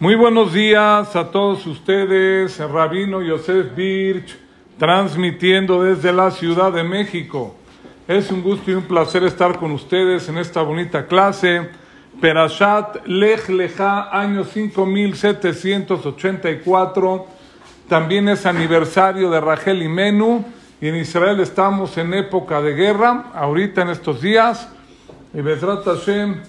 Muy buenos días a todos ustedes, Rabino Yosef Birch, transmitiendo desde la Ciudad de México. Es un gusto y un placer estar con ustedes en esta bonita clase. Perashat Lech Lecha, año 5784. También es aniversario de Rachel y Menú. Y en Israel estamos en época de guerra, ahorita en estos días. Y Hashem,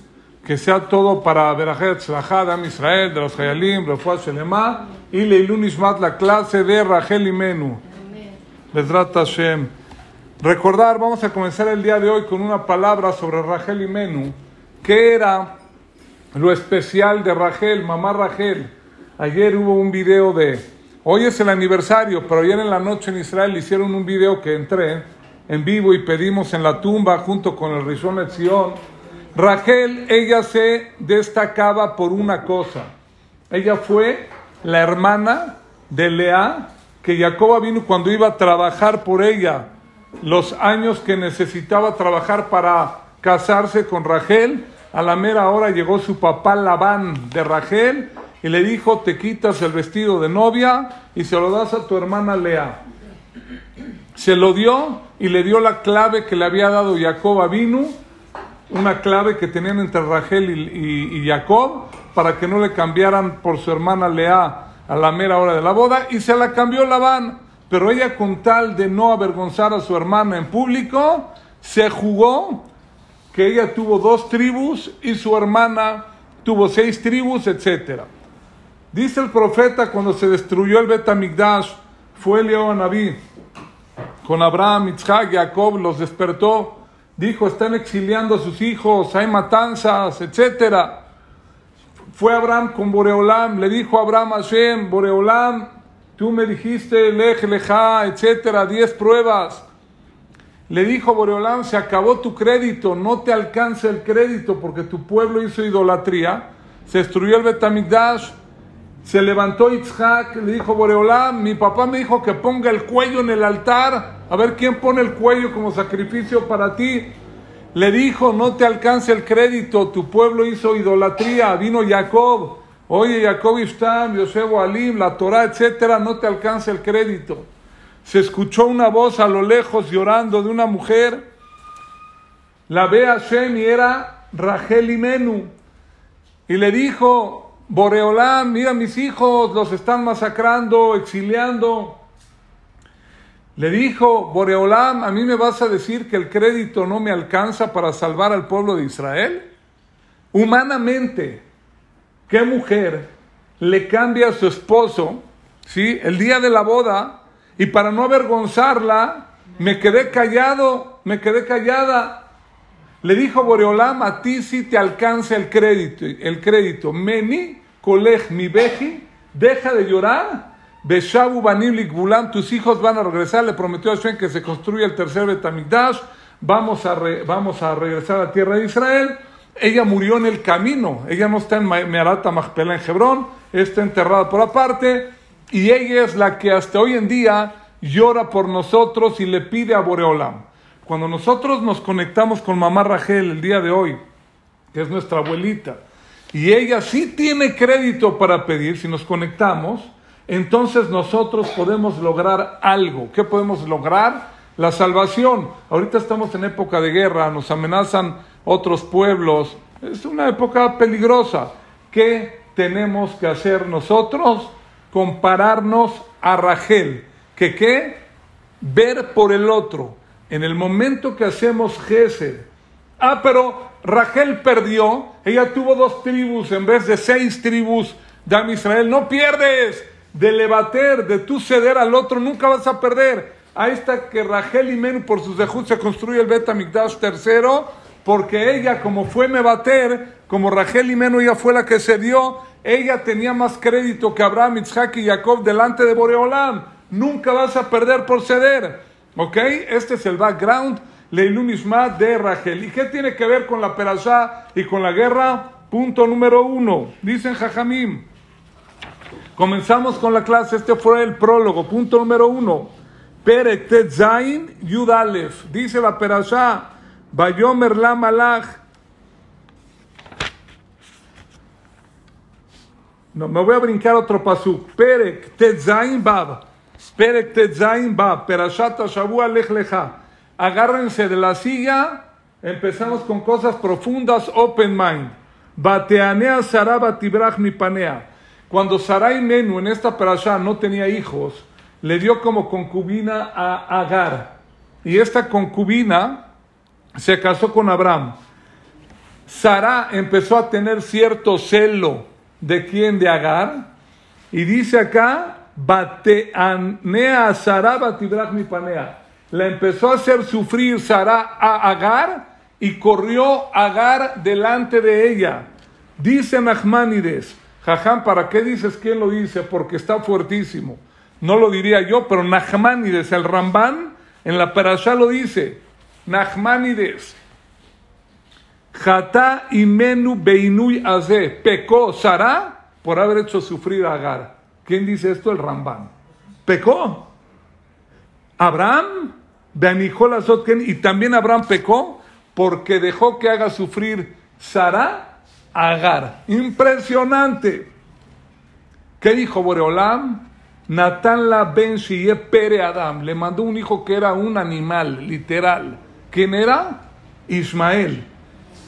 que sea todo para Berajet Tzlachad, Israel, de los Hayalim, Refuah Shelema, y Leilun Ishmat, la clase de Rachel y Menú. Bezrat Hashem. Recordar, vamos a comenzar el día de hoy con una palabra sobre Rachel y Menú. ¿Qué era lo especial de Rachel, mamá Rachel? Ayer hubo un video de, hoy es el aniversario, pero ayer en la noche en Israel hicieron un video que entré en vivo y pedimos en la tumba junto con el Rishon Etzion Rachel, ella se destacaba por una cosa. Ella fue la hermana de Lea, que Jacoba vino cuando iba a trabajar por ella los años que necesitaba trabajar para casarse con Rachel. A la mera hora llegó su papá Labán de Rachel y le dijo, te quitas el vestido de novia y se lo das a tu hermana Lea. Se lo dio y le dio la clave que le había dado Jacob vino una clave que tenían entre Rachel y, y, Jacob para que no le cambiaran por su hermana Lea a la mera hora de la boda y se la cambió Labán. Pero ella con tal de no avergonzar a su hermana en público, se jugó que ella tuvo dos tribus y su hermana tuvo seis tribus, etc. Dice el profeta cuando se destruyó el Betamigdash, fue León Naví con Abraham, Isaac, Jacob, los despertó dijo, están exiliando a sus hijos, hay matanzas, etcétera. Fue Abraham con Boreolam, le dijo a Abraham a Hashem, Boreolam, tú me dijiste lej, leja, etcétera, diez pruebas. Le dijo Boreolam, se acabó tu crédito, no te alcanza el crédito porque tu pueblo hizo idolatría, se destruyó el Betamigdash, se levantó Itzhak, le dijo Boreolam, mi papá me dijo que ponga el cuello en el altar, a ver quién pone el cuello como sacrificio para ti. Le dijo, no te alcance el crédito, tu pueblo hizo idolatría, vino Jacob, oye Jacob Istam, Yosef Alim, la Torah, etcétera, no te alcance el crédito. Se escuchó una voz a lo lejos llorando de una mujer, la ve a Shem y era Rachel y Menú, y le dijo, Boreolán, mira mis hijos, los están masacrando, exiliando. Le dijo, Boreolán, ¿a mí me vas a decir que el crédito no me alcanza para salvar al pueblo de Israel? Humanamente, ¿qué mujer le cambia a su esposo, ¿sí? El día de la boda, y para no avergonzarla, me quedé callado, me quedé callada. Le dijo Boreolam, a ti sí te alcanza el crédito, el crédito. Meni, kolej mi beji, deja de llorar. Beshabu Baniblik Bulam, tus hijos van a regresar. Le prometió a Hashem que se construya el tercer Betamigdash. Vamos a, vamos a regresar a la tierra de Israel. Ella murió en el camino. Ella no está en Meharata Machpela en Hebrón. Está enterrada por aparte. Y ella es la que hasta hoy en día llora por nosotros y le pide a Boreolam. Cuando nosotros nos conectamos con mamá Rachel el día de hoy, que es nuestra abuelita, y ella sí tiene crédito para pedir, si nos conectamos, entonces nosotros podemos lograr algo. ¿Qué podemos lograr? La salvación. Ahorita estamos en época de guerra, nos amenazan otros pueblos. Es una época peligrosa. ¿Qué tenemos que hacer nosotros? Compararnos a Rachel. ¿Que qué? Ver por el otro en el momento que hacemos Gesed, ah, pero Rachel perdió, ella tuvo dos tribus en vez de seis tribus de Israel, no pierdes de levater, de tú ceder al otro, nunca vas a perder. Ahí está que Rachel y Men por sus dejud se construye el Bet tercero, porque ella, como fue Mebater, como Rachel y Menu ella fue la que cedió, ella tenía más crédito que Abraham, Isaac y Jacob delante de Boreolam. Nunca vas a perder por ceder. ¿Ok? Este es el background, Leilun de Rachel. ¿Y qué tiene que ver con la perashá y con la guerra? Punto número uno. Dicen Jajamim. Comenzamos con la clase, este fue el prólogo. Punto número uno. Perek Zain Yudalef. Dice la perashá. Bayomer la malach. No, me voy a brincar otro pasuk. Perek Tetzain Bab. Agárrense de la silla. Empezamos con cosas profundas, open mind. Bateanea Saraba Tibrach mi panea. Cuando Sarai Menu en esta perashá no tenía hijos, le dio como concubina a Agar. Y esta concubina se casó con Abraham. Sara empezó a tener cierto celo de quién, de Agar. Y dice acá, Bateanea Sara Batibrach mi panea. La empezó a hacer sufrir Sara a Agar y corrió Agar delante de ella. Dice Nachmanides, Jajam, ¿para qué dices quién lo dice? Porque está fuertísimo. No lo diría yo, pero Nachmanides, el Rambán, en la Parashá lo dice. Nachmanides. Jata imenu beinui aze. Pecó Sara por haber hecho sufrir a Agar. ¿Quién dice esto? El Rambán. Pecó. Abraham, y también Abraham pecó porque dejó que haga sufrir Sara Agar. Impresionante. ¿Qué dijo Boreolam? Natán la ben pere Adam. Le mandó un hijo que era un animal, literal. ¿Quién era? Ismael.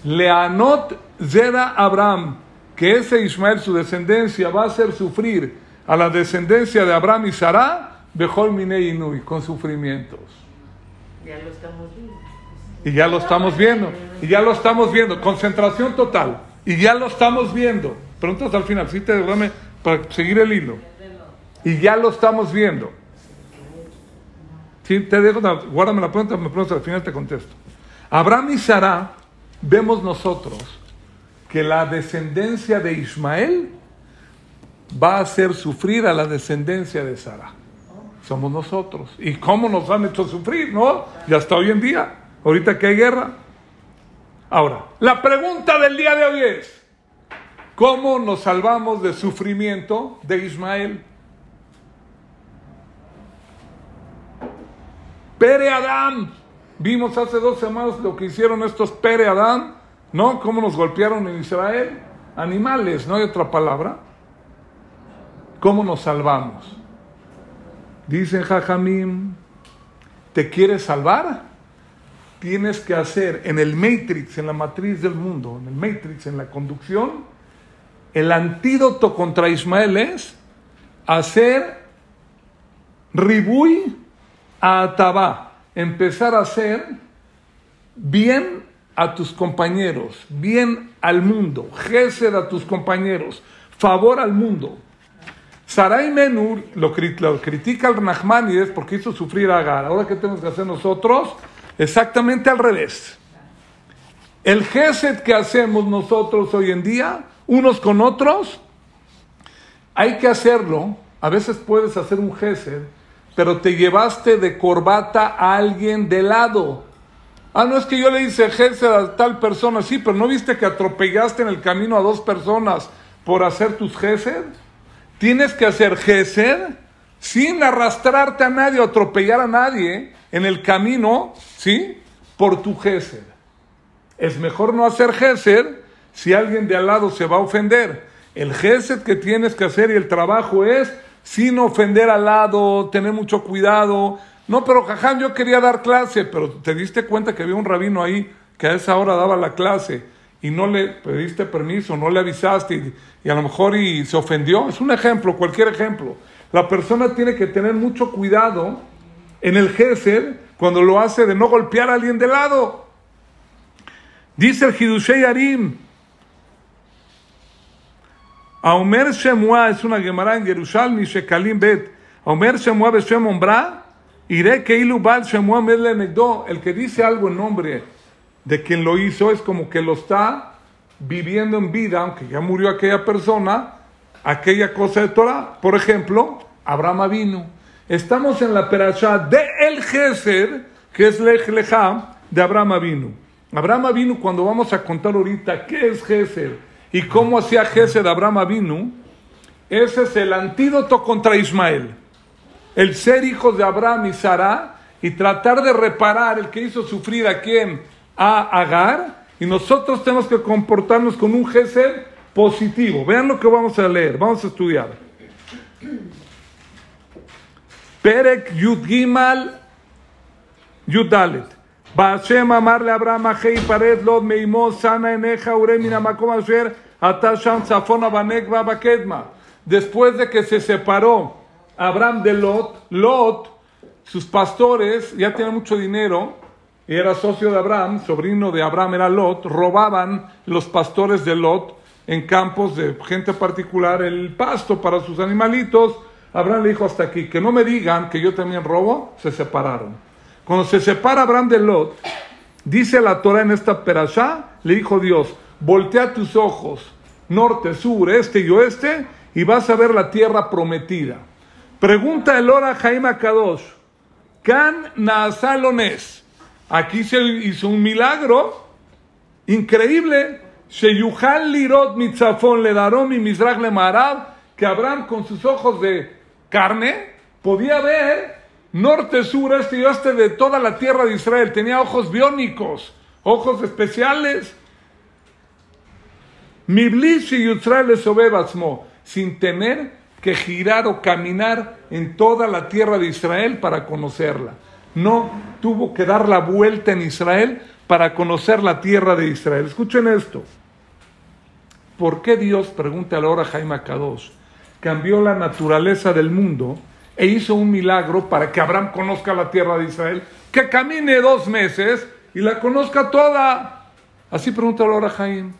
Leanot Zera Abraham. Que ese Ismael, su descendencia, va a hacer sufrir a la descendencia de Abraham y Sarah, Bejol Minei Inui, con sufrimientos. Ya lo estamos viendo. Y ya lo estamos viendo. Y ya lo estamos viendo. Concentración total. Y ya lo estamos viendo. Preguntas al final, si te derrame para seguir el hilo. Y ya lo estamos viendo. Si te dejo, guárdame la pregunta, me preguntas al final te contesto. Abraham y Sara, vemos nosotros que la descendencia de Ismael va a hacer sufrir a la descendencia de Sara. Somos nosotros. ¿Y cómo nos han hecho sufrir? ¿No? Y hasta hoy en día, ahorita que hay guerra. Ahora, la pregunta del día de hoy es, ¿cómo nos salvamos del sufrimiento de Ismael? Pere Adán. Vimos hace dos semanas lo que hicieron estos Pere Adán, ¿no? Cómo nos golpearon en Israel. Animales, no hay otra palabra. ¿Cómo nos salvamos? Dicen Jajamim, ¿te quieres salvar? Tienes que hacer en el Matrix, en la matriz del mundo, en el Matrix, en la conducción, el antídoto contra Ismael es hacer ribui a Atabá, empezar a hacer bien a tus compañeros, bien al mundo, gesed a tus compañeros, favor al mundo. Sarai Menur lo, critica al Nachmanides porque hizo sufrir a Agar. Ahora, ¿qué tenemos que hacer nosotros? Exactamente al revés. El gesed que hacemos nosotros hoy en día, unos con otros, hay que hacerlo. A veces puedes hacer un gesed, pero te llevaste de corbata a alguien de lado. Ah, no es que yo le hice gesed a tal persona, sí, pero ¿no viste que atropellaste en el camino a dos personas por hacer tus gesed? Tienes que hacer gesed sin arrastrarte a nadie o atropellar a nadie en el camino, ¿sí? Por tu gesed. Es mejor no hacer gesed si alguien de al lado se va a ofender. El gesed que tienes que hacer y el trabajo es sin ofender al lado, tener mucho cuidado. No, pero jajam, yo quería dar clase, pero te diste cuenta que había un rabino ahí que a esa hora daba la clase y no le pediste permiso, no le avisaste y, a lo mejor y se ofendió. Es un ejemplo, cualquier ejemplo. La persona tiene que tener mucho cuidado en el gesed cuando lo hace de no golpear a alguien de lado. Dice el Hidushei Arim. Aomer Shemua es una Gemara en Yerushalmi Shekalim Bet. Aomer Shemua Beshem Ombra. Iré que ilu bal Shemua El que dice algo en nombre de quien lo hizo es como que lo está viviendo en vida, aunque ya murió aquella persona, aquella cosa de Torah. Por ejemplo, Abraham vino. Estamos en la perashá de El Geser, que es Lech Lecha, de Abraham vino. Abraham vino, cuando vamos a contar ahorita qué es Geser y cómo hacía Geser Abraham vino, ese es el antídoto contra Ismael. El ser hijos de Abraham y Sara y tratar de reparar el que hizo sufrir a quien a Agar y nosotros tenemos que comportarnos con un Gesed, positivo. Vean lo que vamos a leer, vamos a estudiar. Perek Yud Gimal Yud Dalet. Bashem amarle Abraham Ahei Pared Lod Meimos Sana Eneja Uremina Makom Asher Atasham Safona Banek Babakedma. Después de que se separó Abraham de Lot, Lot, sus pastores ya tenían mucho dinero, era socio de Abraham, sobrino de Abraham era Lot, robaban los pastores de Lot en campos de gente particular el pasto para sus animalitos. Abraham le dijo hasta aquí, que no me digan que yo también robo, se separaron. Cuando se separa Abraham de Lot, dice la Torah en esta perashá, le dijo Dios, voltea tus ojos, norte, sur, este y oeste, y vas a ver la tierra prometida. Pregunta el Ora Jaime Kadosh, Kan Naasalones. Aquí se hizo un milagro increíble. Sheyuhal Lirot Mitzafon le darom y Mizrach le que Abraham con sus ojos de carne podía ver norte, sur, este y oeste de toda la tierra de Israel. Tenía ojos biónicos, ojos especiales. Miblis y sin tener que girar o caminar en toda la tierra de Israel para conocerla. No tuvo que dar la vuelta en Israel para conocer la tierra de Israel. Escuchen esto. ¿Por qué Dios, pregunta ahora Jaime Kadosh, cambió la naturaleza del mundo e hizo un milagro para que Abraham conozca la tierra de Israel, que camine dos meses y la conozca toda. Así pregunta ahora Jaime.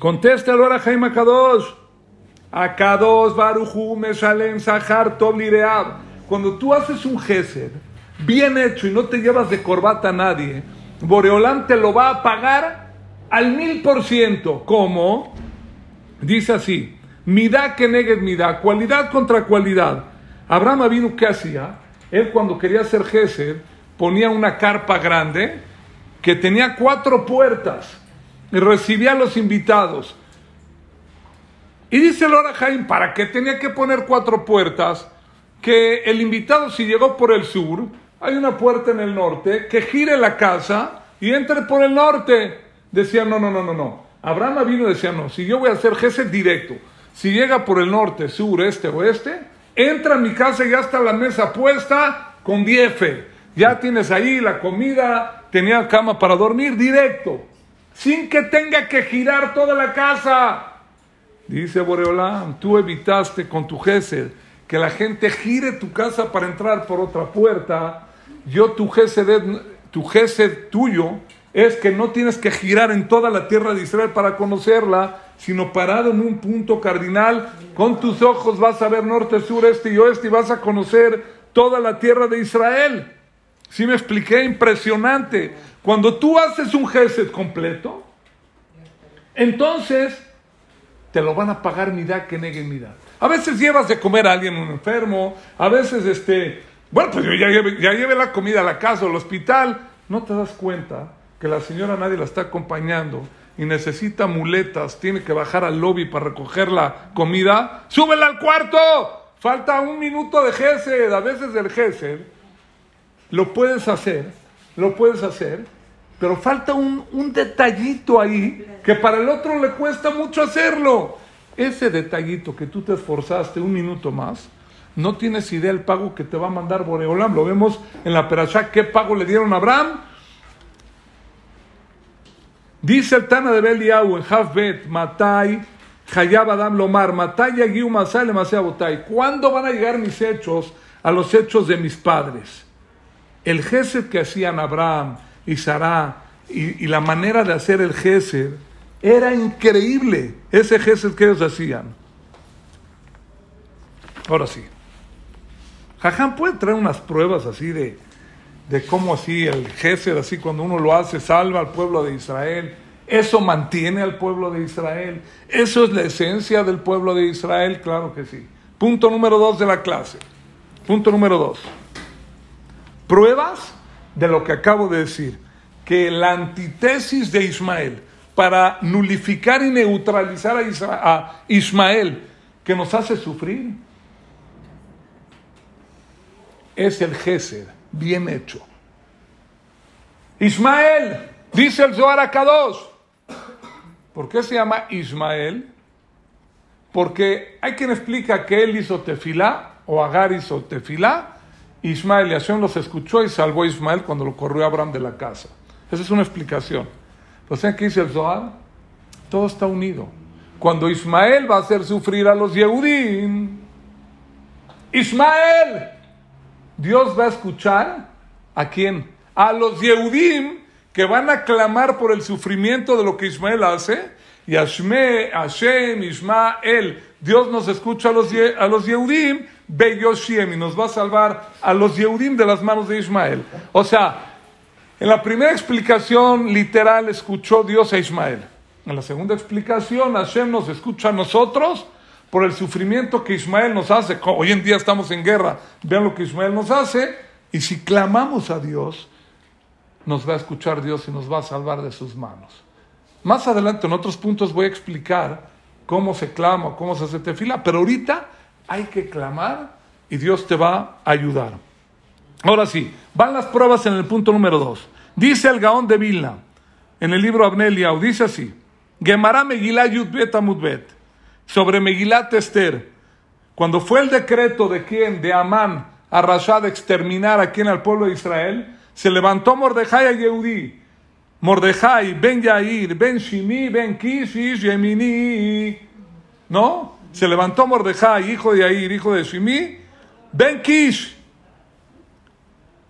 Contesta ahora Jaime Kadosh. A Kadosh Baruchu Meshalem Sahar Tov Cuando tú haces un gesed bien hecho y no te llevas de corbata a nadie, Boreolán te lo va a pagar al mil por ciento. ¿Cómo? Dice así. Midá que negue midá, cualidad contra cualidad. Abraham vino ¿qué hacía? Él cuando quería hacer Gesed ponía una carpa grande que tenía cuatro puertas y recibía a los invitados. Y dice Lora Jaime, ¿para qué tenía que poner cuatro puertas? Que el invitado si llegó por el sur, hay una puerta en el norte, que gire la casa y entre por el norte. Decía, no, no, no, no, no. Abraham vino y decía, no, si yo voy a hacer Gesed directo, si llega por el norte, sur, este, oeste, entra a mi casa y ya está la mesa puesta con diefe. Ya tienes ahí la comida, tenía cama para dormir directo, sin que tenga que girar toda la casa. Dice Boreolam, tú evitaste con tu gesed que la gente gire tu casa para entrar por otra puerta. Yo tu gesed, tu gesed tuyo es que no tienes que girar en toda la tierra de Israel para conocerla, sino parado en un punto cardinal, con tus ojos vas a ver norte, sur, este y oeste y vas a conocer toda la tierra de Israel. Si me expliqué? Impresionante. Cuando tú haces un gesed completo, entonces te lo van a pagar midad que negue midad. A veces llevas de comer a alguien un enfermo, a veces este, bueno, pues yo ya llevé, ya llevé la comida a la casa o al hospital, no te das cuenta que la señora nadie la está acompañando y necesita muletas, tiene que bajar al lobby para recoger la comida, súbela al cuarto. Falta un minuto de Gesed. A veces el Gesed lo puedes hacer, lo puedes hacer, pero falta un, un detallito ahí que para el otro le cuesta mucho hacerlo. Ese detallito que tú te esforzaste un minuto más, no tienes idea del pago que te va a mandar Boreolam. Lo vemos en la Perashá, ¿qué pago le dieron a Abraham? Dice el Tana de Beliau en Hafbet, Matai, Hayab Adam Lomar, Matai Yagiu Masale Botai. ¿Cuándo van a llegar mis hechos a los hechos de mis padres? El Gesed que hacían Abraham y Sarah y, la manera de hacer el Gesed era increíble. Ese Gesed que ellos hacían. Ahora sí. Jajam puede traer unas pruebas así de, de cómo así el Gesed, así cuando uno lo hace, salva al pueblo de Israel. Eso mantiene al pueblo de Israel. Eso es la esencia del pueblo de Israel, claro que sí. Punto número dos de la clase. Punto número dos. Pruebas de lo que acabo de decir. Que la antítesis de Ismael para nulificar y neutralizar a, a Ismael que nos hace sufrir es el Gesed bien hecho. Ismael, dice el Zohar a ¿Por qué se llama Ismael? Porque hay quien explica que él hizo tefilá, o Agar hizo tefilá, Ismael y Hashem los escuchó y salvó a Ismael cuando lo corrió Abraham de la casa. Esa es una explicación. ¿Pero saben qué dice el Zohar? Todo está unido. Cuando Ismael va a hacer sufrir a los Yehudim, Ismael, Dios va a escuchar a quién? A los Yehudim que van a clamar por el sufrimiento de lo que Ismael hace. Y Ashme, Hashem, Ismael, Dios nos escucha a los, a los Yehudim, y nos va a salvar a los Yehudim de las manos de Ismael. O sea, en la primera explicación literal escuchó Dios a Ismael. En la segunda explicación, Hashem nos escucha a nosotros por el sufrimiento que Ismael nos hace. Hoy en día estamos en guerra, vean lo que Ismael nos hace. Y si clamamos a Dios, nos va a escuchar Dios y nos va a salvar de sus manos. Más adelante, en otros puntos, voy a explicar cómo se clama, cómo se hace tefila, pero ahorita hay que clamar y Dios te va a ayudar. Ahora sí, van las pruebas en el punto número dos. Dice el Gaón de Vilna, en el libro Abneliau, dice así: Gemara Megilá Yudbet Amudbet, sobre Megilat Esther, cuando fue el decreto de quién, de Amán, a Rashad exterminar a quien al pueblo de Israel, se levantó Mordejai a Yehudí. Mordejai, ben Yair, ben Shimi, ben Kish, Yemini. ¿No? Se levantó Mordejai, hijo de Yair, hijo de Shimi, ben Kish.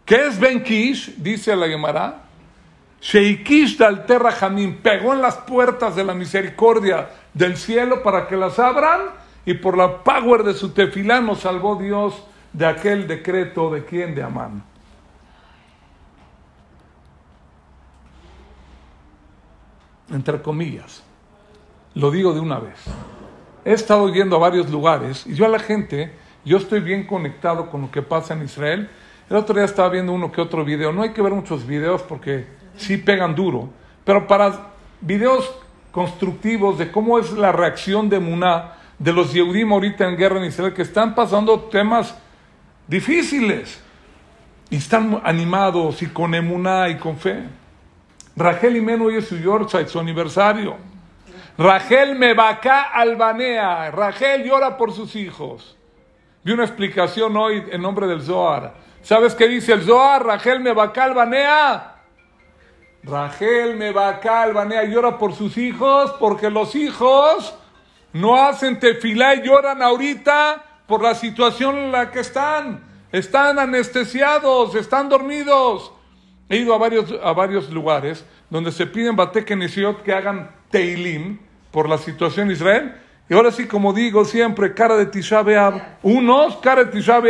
¿Qué es ben Kish? Dice la Gemara. Sheikish dal terra jamín pegó en las puertas de la misericordia del cielo para que las abran y por la power de su tefilá nos salvó Dios de aquel decreto de quién de Amán. Entre comillas, lo digo de una vez. He estado yendo a varios lugares y yo a la gente, yo estoy bien conectado con lo que pasa en Israel. El otro día estaba viendo uno que otro video. No hay que ver muchos videos porque sí pegan duro, pero para videos constructivos de cómo es la reacción de Muná, de los Yehudim ahorita en guerra en Israel, que están pasando temas difíciles y están animados y con emuná y con fe. Rachel Imenu hoy es su Yorkshire, su aniversario. Rachel Mebaká Albanea. Rachel llora por sus hijos. Vi una explicación hoy en nombre del Zohar. ¿Sabes qué dice el Zohar? Rachel Mebaká Albanea. Rachel me va acá, Albanea llora por sus hijos, porque los hijos no hacen tefilá y lloran ahorita por la situación en la que están. Están anestesiados, están dormidos. He ido a varios, a varios lugares donde se piden batekenesiot que hagan teilim por la situación en Israel. Y ahora sí, como digo siempre, cara de Tisha Unos cara de Tisha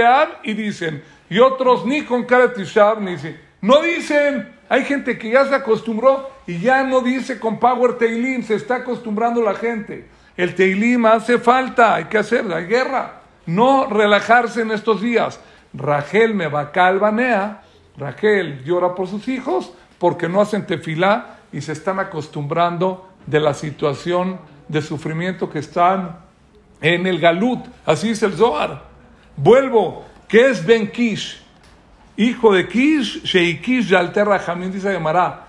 y dicen, y otros ni con cara Tisha ni dicen. No dicen, hay gente que ya se acostumbró y ya no dice con Power Teilim, se está acostumbrando la gente. El Teilim hace falta, hay que hacer, hay guerra. No relajarse en estos días. Rachel me va calvanea, Rachel llora por sus hijos porque no hacen tefilá y se están acostumbrando de la situación de sufrimiento que están en el Galut. Así es el Zohar. Vuelvo, ¿qué es Ben Kish? hijo de Kish, Sheikish Yalterra Jamín, dice Gemara,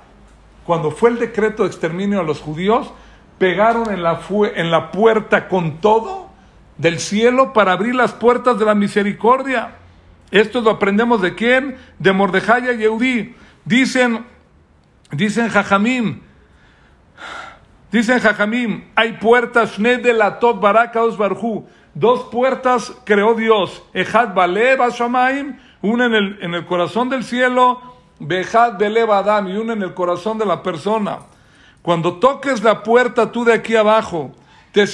cuando fue el decreto de exterminio a los judíos, pegaron en la, puerta con todo del cielo para abrir las puertas de la misericordia. Esto lo aprendemos de quién? De Mordejaya y Yehudí. Dicen, dicen Jajamim, dicen Jajamim, hay puertas, Tot Barakaos Barhu, dos puertas creó Dios, Ejad Bale Shamaim, una en el, en el corazón del cielo, Bejad Beleva y una en el corazón de la persona. Cuando toques la puerta tú de aquí abajo, te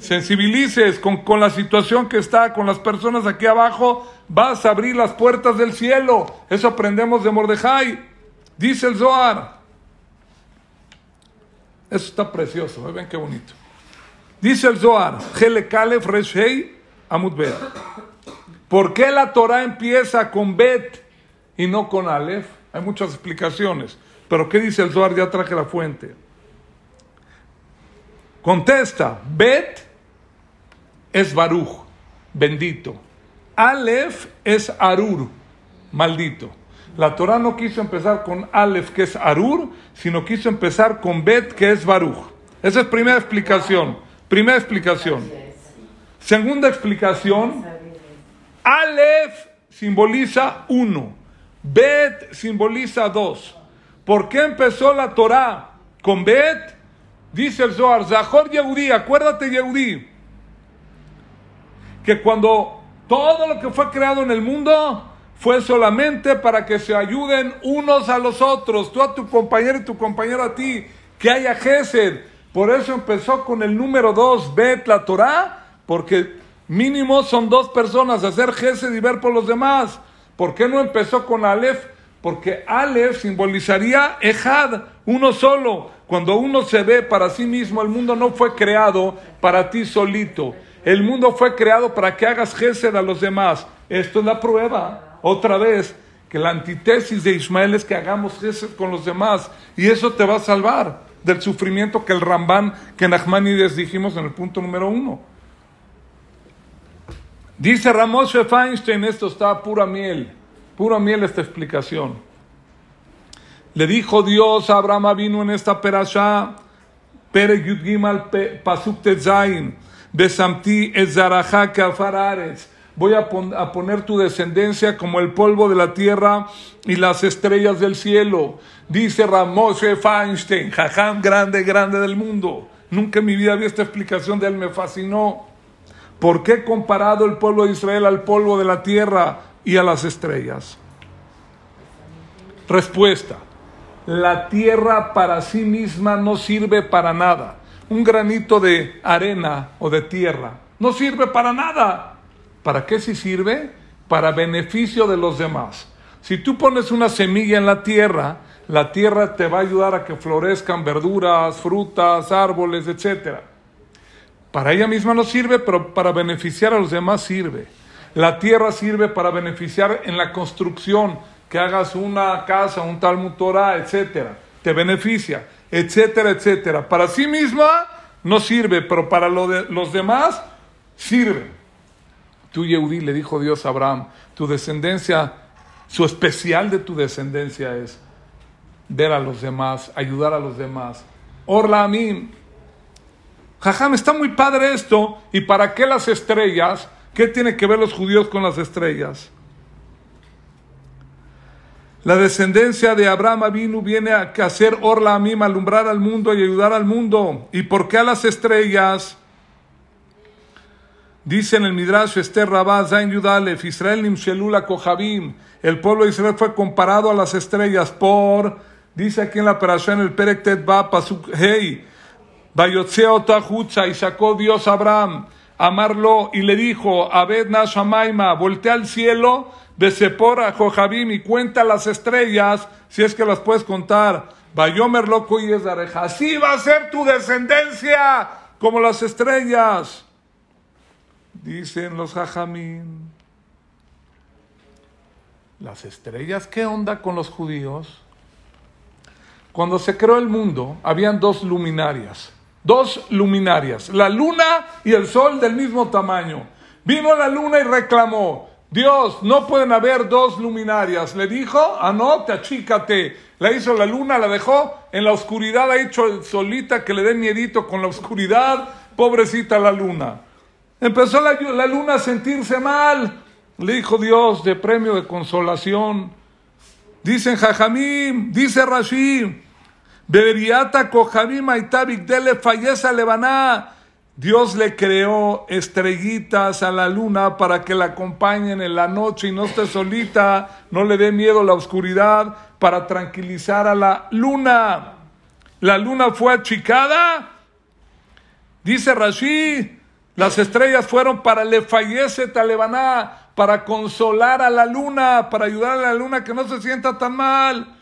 sensibilices con, con, la situación que está, con las personas aquí abajo, vas a abrir las puertas del cielo. Eso aprendemos de Mordejai. Dice el Zohar. Eso está precioso, ¿eh? ven qué bonito. Dice el Zohar, Hele Kalef Reshei Amudbet. ¿Por qué la Torah empieza con Bet y no con Aleph? Hay muchas explicaciones. Pero ¿qué dice el Zohar? Ya traje la fuente. Contesta, Bet es Baruch, bendito. Aleph es Arur, maldito. La Torah no quiso empezar con Aleph, que es Arur, sino quiso empezar con Bet, que es Baruch. Esa es primera explicación. Primera explicación. Segunda explicación. Aleph simboliza uno. Bet simboliza dos. ¿Por qué empezó la Torah con Bet? Dice el Zohar, Zahor Yehudi, acuérdate Yehudi, que cuando todo lo que fue creado en el mundo fue solamente para que se ayuden unos a los otros, tú a tu compañero y tu compañero a ti, que haya Gesed. Por eso empezó con el número dos, Bet la Torah, porque mínimo son dos personas, hacer Gesed y ver por los demás. ¿Por qué no empezó con Aleph? Porque Aleph simbolizaría Ejad, uno solo. Cuando uno se ve para sí mismo, el mundo no fue creado para ti solito. El mundo fue creado para que hagas gesed a los demás. Esto es la prueba, otra vez, que la antítesis de Ismael es que hagamos gesed con los demás. Y eso te va a salvar del sufrimiento que el Ramban, que Nachmanides dijimos en el punto número uno. Dice Ramos Feinstein, esto está pura miel, pura miel esta explicación. Le dijo Dios a Abraham vino en esta perashá, Pere Yud Pasuk Besamti Kafarares. Voy a poner tu descendencia como el polvo de la tierra y las estrellas del cielo. Dice Ramoshe Feinstein, jajam grande, grande del mundo. Nunca en mi vida vi esta explicación de él, me fascinó. ¿Por qué comparado el pueblo de Israel al polvo de la tierra y a las estrellas? Respuesta. La tierra para sí misma no sirve para nada. Un granito de arena o de tierra no sirve para nada. ¿Para qué si sirve? Para beneficio de los demás. Si tú pones una semilla en la tierra, la tierra te va a ayudar a que florezcan verduras, frutas, árboles, etcétera. Para ella misma no sirve, pero para beneficiar a los demás sirve. La tierra sirve para beneficiar en la construcción, que hagas una casa, un Talmud Torah, etcétera. Te beneficia, etcétera, etcétera. Para sí misma no sirve, pero para los demás sirve. Tú, Yehudi, le dijo Dios a Abraham, tu descendencia, su especial de tu descendencia es ver a los demás, ayudar a los demás. Orla a mí, Jajam, está muy padre esto. ¿Y para qué las estrellas? ¿Qué tiene que ver los judíos con las estrellas? La descendencia de Abraham vino viene a hacer orla a mí, alumbrar al mundo y ayudar al mundo. ¿Y por qué a las estrellas? Dice en el Midrash Esther Rabá, Zain Yudalef, Israel Nimshelula Kohabim. El pueblo de Israel fue comparado a las estrellas por, dice aquí en la operación en el Perek Tet Pasuk Hey, y sacó Dios a Abraham, amarlo, y le dijo, Abed Nashamaima, voltea al cielo, de Sepora, Jojabim, y cuenta las estrellas, si es que las puedes contar. Bayomer loco y es. Así va a ser tu descendencia, como las estrellas. Dicen los Jajamín. Las estrellas, ¿qué onda con los judíos? Cuando se creó el mundo, habían dos luminarias dos luminarias, la luna y el sol del mismo tamaño. Vino la luna y reclamó, Dios, no pueden haber dos luminarias. Le dijo, anote, achícate. La hizo la luna, la dejó en la oscuridad, ha hecho solita que le dé miedito con la oscuridad, pobrecita la luna. Empezó la, la luna a sentirse mal. Le dijo Dios de premio de consolación. Dicen Jajamim, dice Rashid, Beberiata Dele falleza Lebaná. Dios le creó estrellitas a la luna para que la acompañen en la noche y no esté solita, no le dé miedo la oscuridad, para tranquilizar a la luna. La luna fue achicada. Dice Rashi, las estrellas fueron para le fallece Talebaná, para consolar a la luna, para ayudar a la luna que no se sienta tan mal.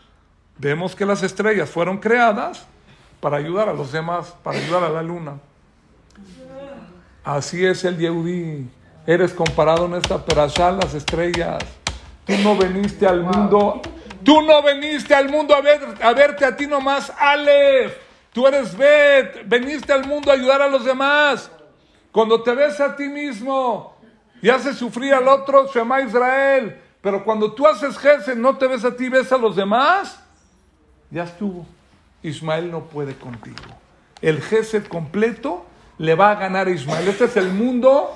Vemos que las estrellas fueron creadas para ayudar a los demás, para ayudar a la luna. Así es el Yehudi. Eres comparado en esta perashá las estrellas. Tú no veniste al mundo, tú no veniste al mundo a, ver, a verte a ti nomás, Aleph. Tú eres Bet, veniste al mundo a ayudar a los demás. Cuando te ves a ti mismo y haces sufrir al otro, Shema Israel, Pero cuando tú haces Gesed, no te ves a ti, ves a los demás, ya estuvo. Ismael no puede contigo. El Gesed completo le va a ganar a Ismael. Este es el mundo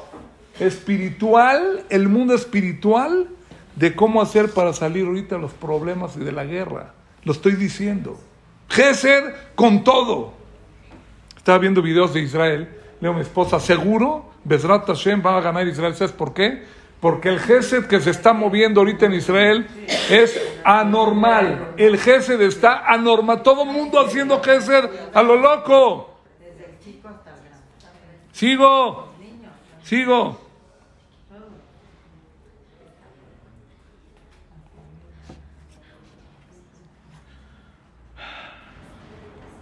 espiritual, el mundo espiritual de cómo hacer para salir ahorita los problemas y de la guerra. Lo estoy diciendo. Gesed con todo. Estaba viendo videos de Israel. Leo a mi esposa, seguro, Bezrat Hashem va a ganar Israel. ¿Sabes por qué? Porque el Gesed que se está moviendo ahorita en Israel es anormal. El Gesed está anormal. Todo el mundo haciendo Gesed a lo loco. Sigo. Sigo.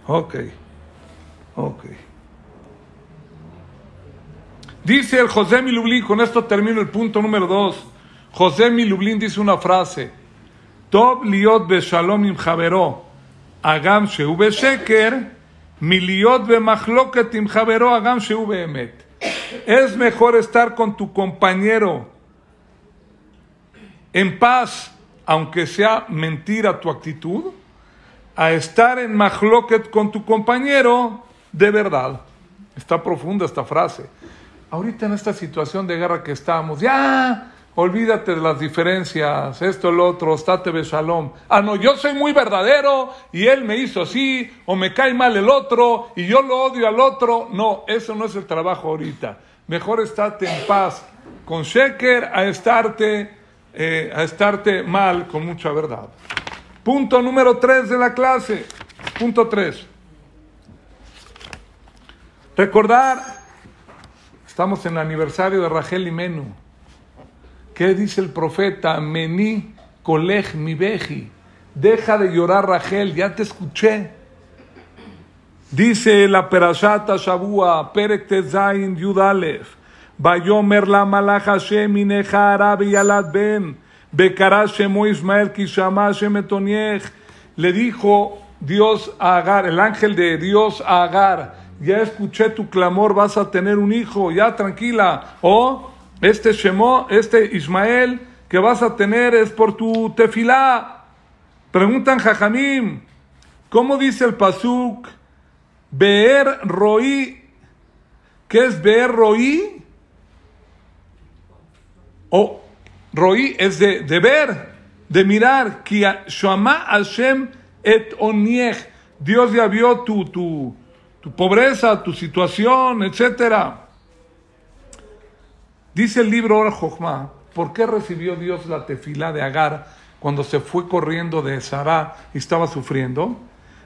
Ok. Ok. Dice el José Milublin, con esto termino el punto número dos. José Milublin dice una frase: Tob liot be shalom im javero, agam sheu be sheker, miliot be machloket im javero, agam sheu. Es mejor estar con tu compañero en paz, aunque sea mentira tu actitud, a estar en machloket con tu compañero de verdad. Está profunda esta frase ahorita en esta situación de guerra que estamos, ya, olvídate de las diferencias, esto, lo otro, estate shalom. Ah, no, yo soy muy verdadero y él me hizo así, o me cae mal el otro y yo lo odio al otro. No, eso no es el trabajo ahorita. Mejor estate en paz con Sheker a estarte, eh, a estarte mal con mucha verdad. Punto número 3 de la clase. Punto 3. Recordar Estamos en el aniversario de Rachel y Menú. ¿Qué dice el profeta? Mení, kolej mi beji. Deja de llorar, Rachel, ya te escuché. Dice la Perashata Shabua, Perek Tezain Yudalef, Bayomer la malach Hashem arabe yalad ben, Bekara Shemo Ismael kishama. Le dijo Dios a Agar, el ángel de Dios a Agar, ya escuché tu clamor, vas a tener un hijo, ya tranquila. O este Shemo, este Ismael que vas a tener es por tu tefilá. Preguntan Jajamim, ¿cómo dice el pasuk? Beer roí, ¿qué es beer roí? O roí es de, de ver, de mirar. Dios ya vio tu, tu, tu pobreza, tu situación, etc. Dice el libro Ora Jochma, ¿por qué recibió Dios la tefila de Agar cuando se fue corriendo de Sará y estaba sufriendo?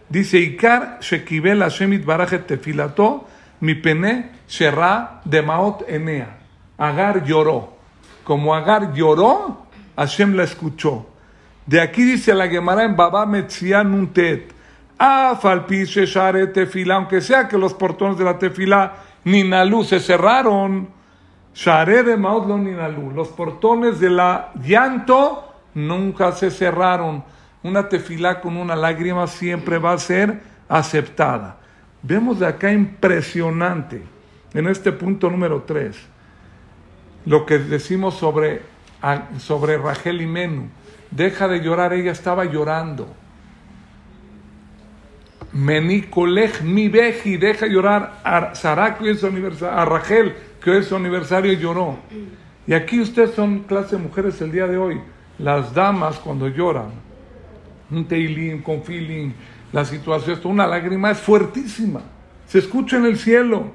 Dice, Ikar Shekibel Barajet Tefilato, mi pene Sherra de Maot Enea. Agar lloró. Como Agar lloró, Hashem la escuchó. De aquí dice la Gemara en Baba Metzian Nuntet tefila, aunque sea que los portones de la tefila Ninalú se cerraron, Share de Maudlo Ninalú, los portones de la llanto nunca se cerraron. Una tefila con una lágrima siempre va a ser aceptada. Vemos de acá impresionante, en este punto número 3, lo que decimos sobre, sobre Rachel y Menú. Deja de llorar, ella estaba llorando. Menicolej mi veji, deja llorar a Sara, que su aniversario, a Rachel, que es su aniversario, lloró. Y aquí ustedes son clase de mujeres el día de hoy. Las damas cuando lloran, un teilim con feeling, la situación, una lágrima es fuertísima. Se escucha en el cielo.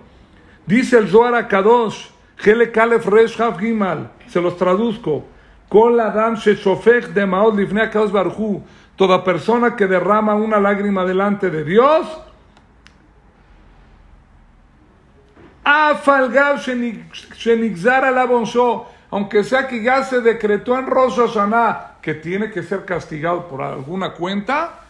Dice el Zohar a Kadosh, Hele Kalef Resh Gimal, se los traduzco. Kol Adam Sheshofech de Maod Livnei Kadosh Barhu Toda persona que derrama una lágrima delante de Dios, aunque sea que ya se decretó en Rosh Hashanah que tiene que ser castigado por alguna cuenta,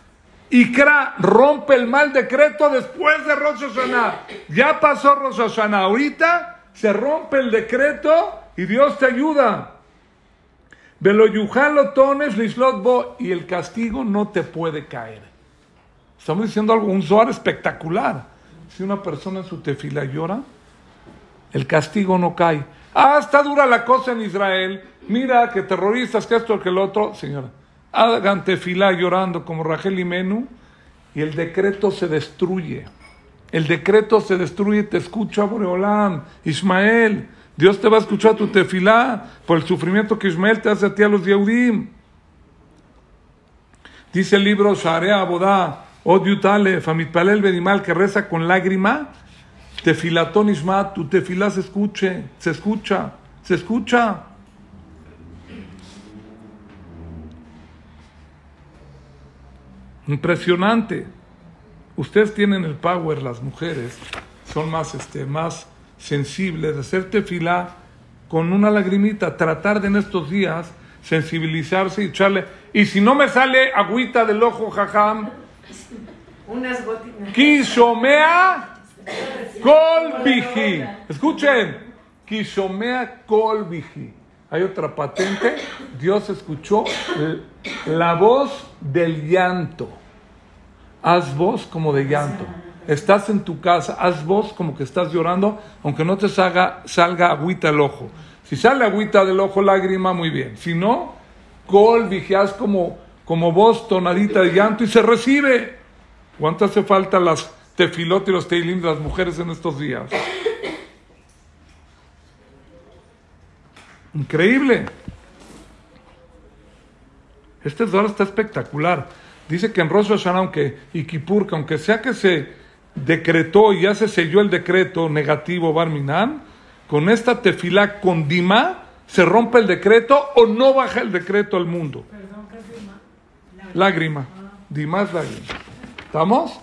Ikra rompe el mal decreto después de Rosh Hashanah. Ya pasó Rosh Hashanah. Ahorita se rompe el decreto y Dios te ayuda y el castigo no te puede caer. Estamos diciendo algo, un zoar espectacular. Si una persona en su tefila llora, el castigo no cae. Ah, está dura la cosa en Israel. Mira que terroristas, que esto, que el otro. Señora, hagan tefilá llorando como Rachel y Menú y el decreto se destruye. El decreto se destruye, te escucha Boreolam, Ismael. Dios te va a escuchar tu tefilá por el sufrimiento que Ismael te hace a ti a los Yehudim. Dice el libro Sharea Abodá, Od Yutale, Famitpalel Benimal, que reza con lágrima. Tefilatón Isma, tu tefilá se escuche, se escucha, se escucha. Impresionante. Ustedes tienen el power, las mujeres son más, este, más sensibles, hacer tefilá con una lagrimita, tratar de en estos días sensibilizarse y echarle. Y si no me sale agüita del ojo, jajam, Unas gotitas. Kishomea Kolbiji. Escuchen. Kishomea Kolbiji. Hay otra patente. Dios escuchó la voz del llanto. Haz voz como de llanto. Estás en tu casa, haz voz como que estás llorando, aunque no te salga, salga agüita del ojo. Si sale agüita del ojo, lágrima, muy bien. Si no, Kolbiji, haz como, como voz tonadita de llanto y se recibe. ¿Cuánto hace falta las tefilot y los teilim de las mujeres en estos días? Increíble. Este Zohar está espectacular. Dice que en Rosh Hashanah, aunque y que aunque sea que se decretó y ya se selló el decreto negativo Barminan, con esta tefilá con Dima se rompe el decreto o no baja el decreto al mundo. Lágrima. Dima es lágrima. ¿Estamos?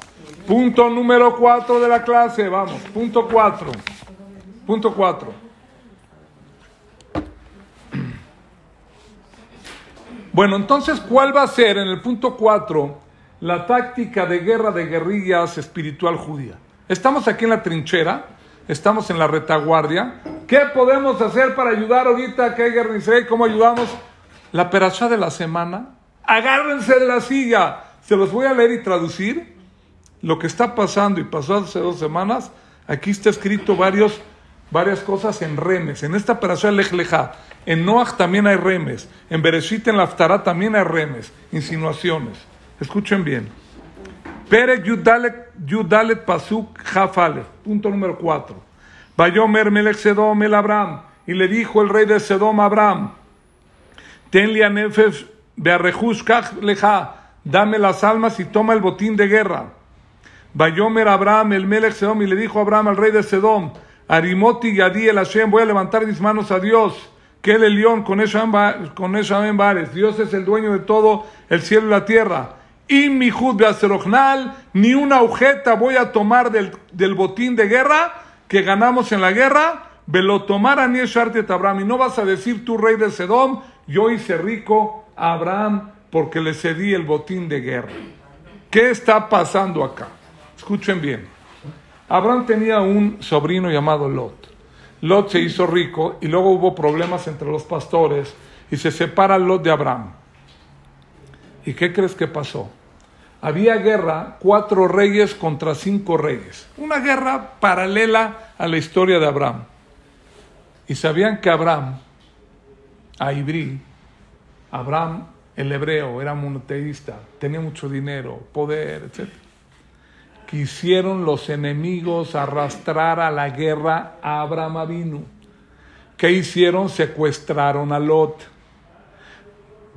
Punto número 4 de la clase, vamos. Punto 4. Punto 4. Bueno, entonces, ¿cuál va a ser en el punto 4 la táctica de guerra de guerrillas espiritual judía? Estamos aquí en la trinchera, estamos en la retaguardia. ¿Qué podemos hacer para ayudar ahorita a que hay guerra? ¿Cómo ayudamos? La perashá de la semana. Agárrense de la silla. Se los voy a leer y traducir. Lo que está pasando y pasó hace dos semanas, aquí está escrito varios, varias cosas en remes. En esta perashá Lech Lejá. En Noach también hay remes. En Bereshit, en la Haftarah también hay remes. Insinuaciones. Escuchen bien. Perek Yudalet, Pasuk Jafale. Punto número 4. Bayomer Melech Sedom el Abraham. Y le dijo el rey de Sedom a Abraham. Tenle a Nefesh Bearrejush Kach Leja. Dame las almas y toma el botín de guerra. Bayomer Abraham el Melech Sedom. Y le dijo Abraham al rey de Sedom. Arimoti Yadi el Hashem. Voy a levantar mis manos a Dios. Que el león con esa con. Dios es el dueño de todo el cielo y la tierra. Y mi ni una agujeta voy a tomar del, del botín de guerra que ganamos en la guerra. Velo tomar a Nieshartet Abraham. Y no vas a decir tú, rey de Sedom, yo hice rico a Abraham porque le cedí el botín de guerra. ¿Qué está pasando acá? Escuchen bien. Abraham tenía un sobrino llamado Lot. Lot se hizo rico y luego hubo problemas entre los pastores y se separa Lot de Abraham. ¿Y qué crees que pasó? Había guerra, cuatro reyes contra cinco reyes. Una guerra paralela a la historia de Abraham. Y sabían que Abraham, a Ibrí, Abraham, el hebreo, era monoteísta, tenía mucho dinero, poder, etc. Quisieron los enemigos arrastrar a la guerra a Abraham Avinu. ¿Qué hicieron? Secuestraron a Lot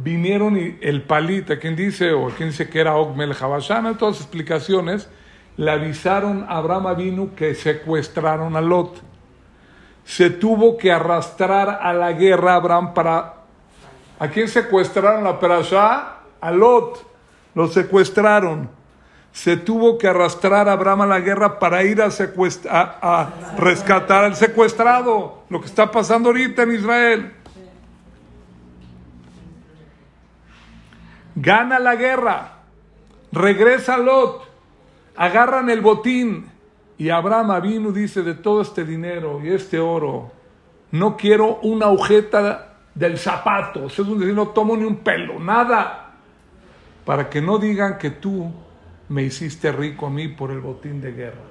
vinieron y el palita, quien dice, o quien dice que era Ogmel Habashana, todas las explicaciones, le avisaron a Abraham Avinu que secuestraron a Lot. Se tuvo que arrastrar a la guerra Abraham para... ¿A quién secuestraron la perashá? A Lot. Lo secuestraron. Se tuvo que arrastrar a Abraham a la guerra para ir a, a, a rescatar al secuestrado. Lo que está pasando ahorita en Israel. Gana la guerra, regresa Lot, agarran el botín y Abraham vino dice de todo este dinero y este oro, no quiero una agujeta del zapato, es no tomo ni un pelo, nada, para que no digan que tú me hiciste rico a mí por el botín de guerra.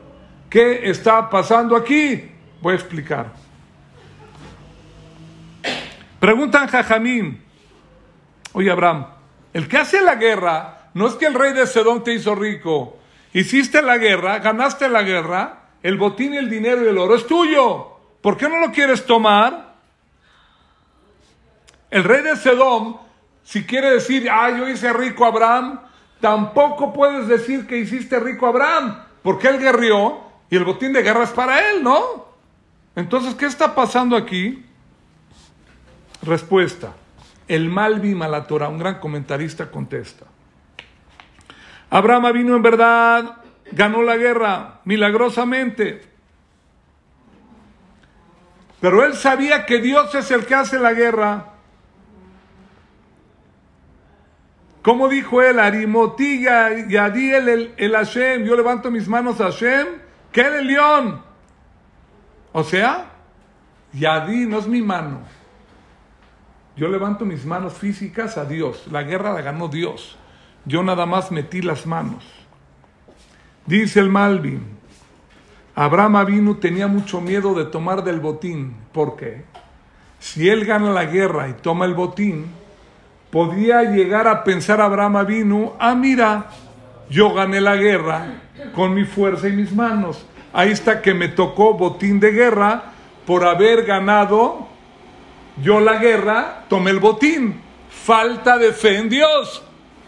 ¿Qué está pasando aquí? Voy a explicar. Preguntan Jajamín, oye Abraham, el que hace la guerra no es que el rey de Sedón te hizo rico. Hiciste la guerra, ganaste la guerra, el botín y el dinero y el oro es tuyo. ¿Por qué no lo quieres tomar? El rey de Sedón, si quiere decir, ah, yo hice rico a Abraham, tampoco puedes decir que hiciste rico a Abraham, porque él guerrió y el botín de guerra es para él, ¿no? Entonces, ¿qué está pasando aquí? Respuesta. El Malvi Malatora, un gran comentarista, contesta. Abraham vino en verdad, ganó la guerra milagrosamente. Pero él sabía que Dios es el que hace la guerra. Como dijo él, Arimotilla, Yadí el, el Hashem, yo levanto mis manos a Hashem, que el león. O sea, Yadí no es mi mano. Yo levanto mis manos físicas a Dios. La guerra la ganó Dios. Yo nada más metí las manos. Dice el Malvin, Abraham Avinu tenía mucho miedo de tomar del botín. ¿Por qué? Si él gana la guerra y toma el botín, podía llegar a pensar Abraham Avinu, ah, mira, yo gané la guerra con mi fuerza y mis manos. Ahí está que me tocó botín de guerra por haber ganado yo la guerra, tomé el botín. Falta de fe en Dios.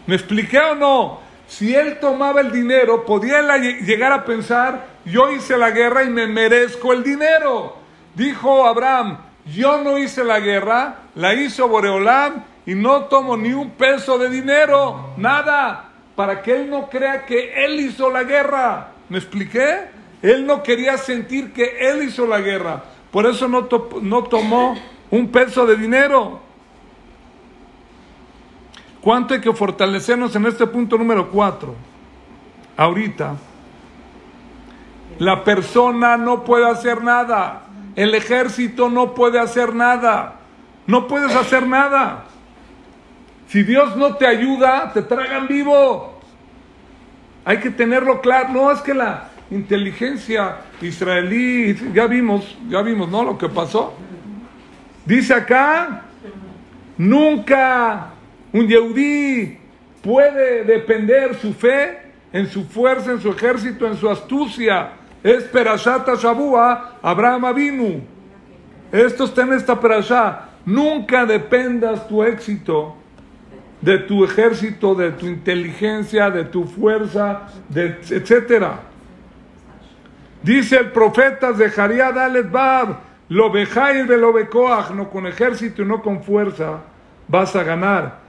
¿Me expliqué o no? Si él tomaba el dinero, podía llegar a pensar, yo hice la guerra y me merezco el dinero. Dijo Abraham, yo no hice la guerra, la hizo Boreolam y no tomo ni un peso de dinero, nada, para que él no crea que él hizo la guerra. ¿Me expliqué? Él no quería sentir que él hizo la guerra, por eso no, no tomó un peso de dinero. ¿Cuánto hay que fortalecernos en este punto número cuatro? Ahorita, la persona no puede hacer nada, el ejército no puede hacer nada, no puedes hacer nada. Si Dios no te ayuda, te tragan vivo. Hay que tenerlo claro. No es que la inteligencia israelí, ya vimos, ya vimos, ¿no? Lo que pasó. Dice acá, nunca un Yehudí puede depender su fe en su fuerza, en su ejército, en su astucia. Es Perashata Shabua, Abraham Avinu. Esto está en esta Perashá. Nunca dependas tu éxito de tu ejército, de tu inteligencia, de tu fuerza, de, etcétera. Dice el profeta Zeharia Dalet Bab, lo bejair de lo becoach, no con ejército y no con fuerza, vas a ganar.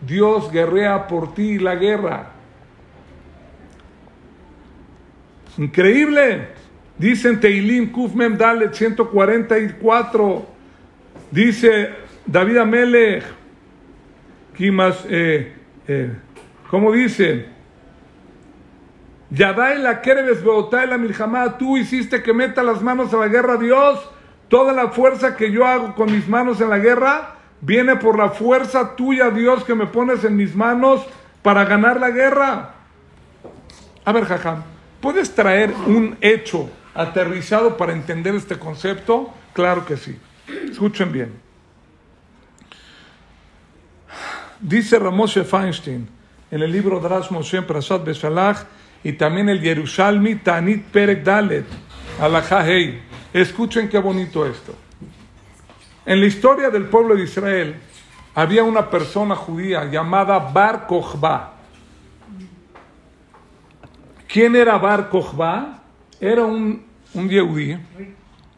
Dios guerrea por ti la guerra. Increíble. Dicen Teilim Kufmem Dalet 144. Dice David Amelech, eh, eh, ¿cómo dice? Yadai la Kerebes la Miljamá, tú hiciste que meta las manos a la guerra, Dios. Toda la fuerza que yo hago con mis manos en la guerra viene por la fuerza tuya, Dios, que me pones en mis manos para ganar la guerra. A ver, Jajam, ¿puedes traer un hecho aterrizado para entender este concepto? Claro que sí. Escuchen bien. Dice Ramoshe Feinstein en el libro Drash Moshe Prasad Beshalach y también el Yerushalmi Tanit Perek Dalet, Hei. Escuchen qué bonito esto. En la historia del pueblo de Israel había una persona judía llamada Bar Kochba. ¿Quién era Bar Kochba? Era un, un yehudí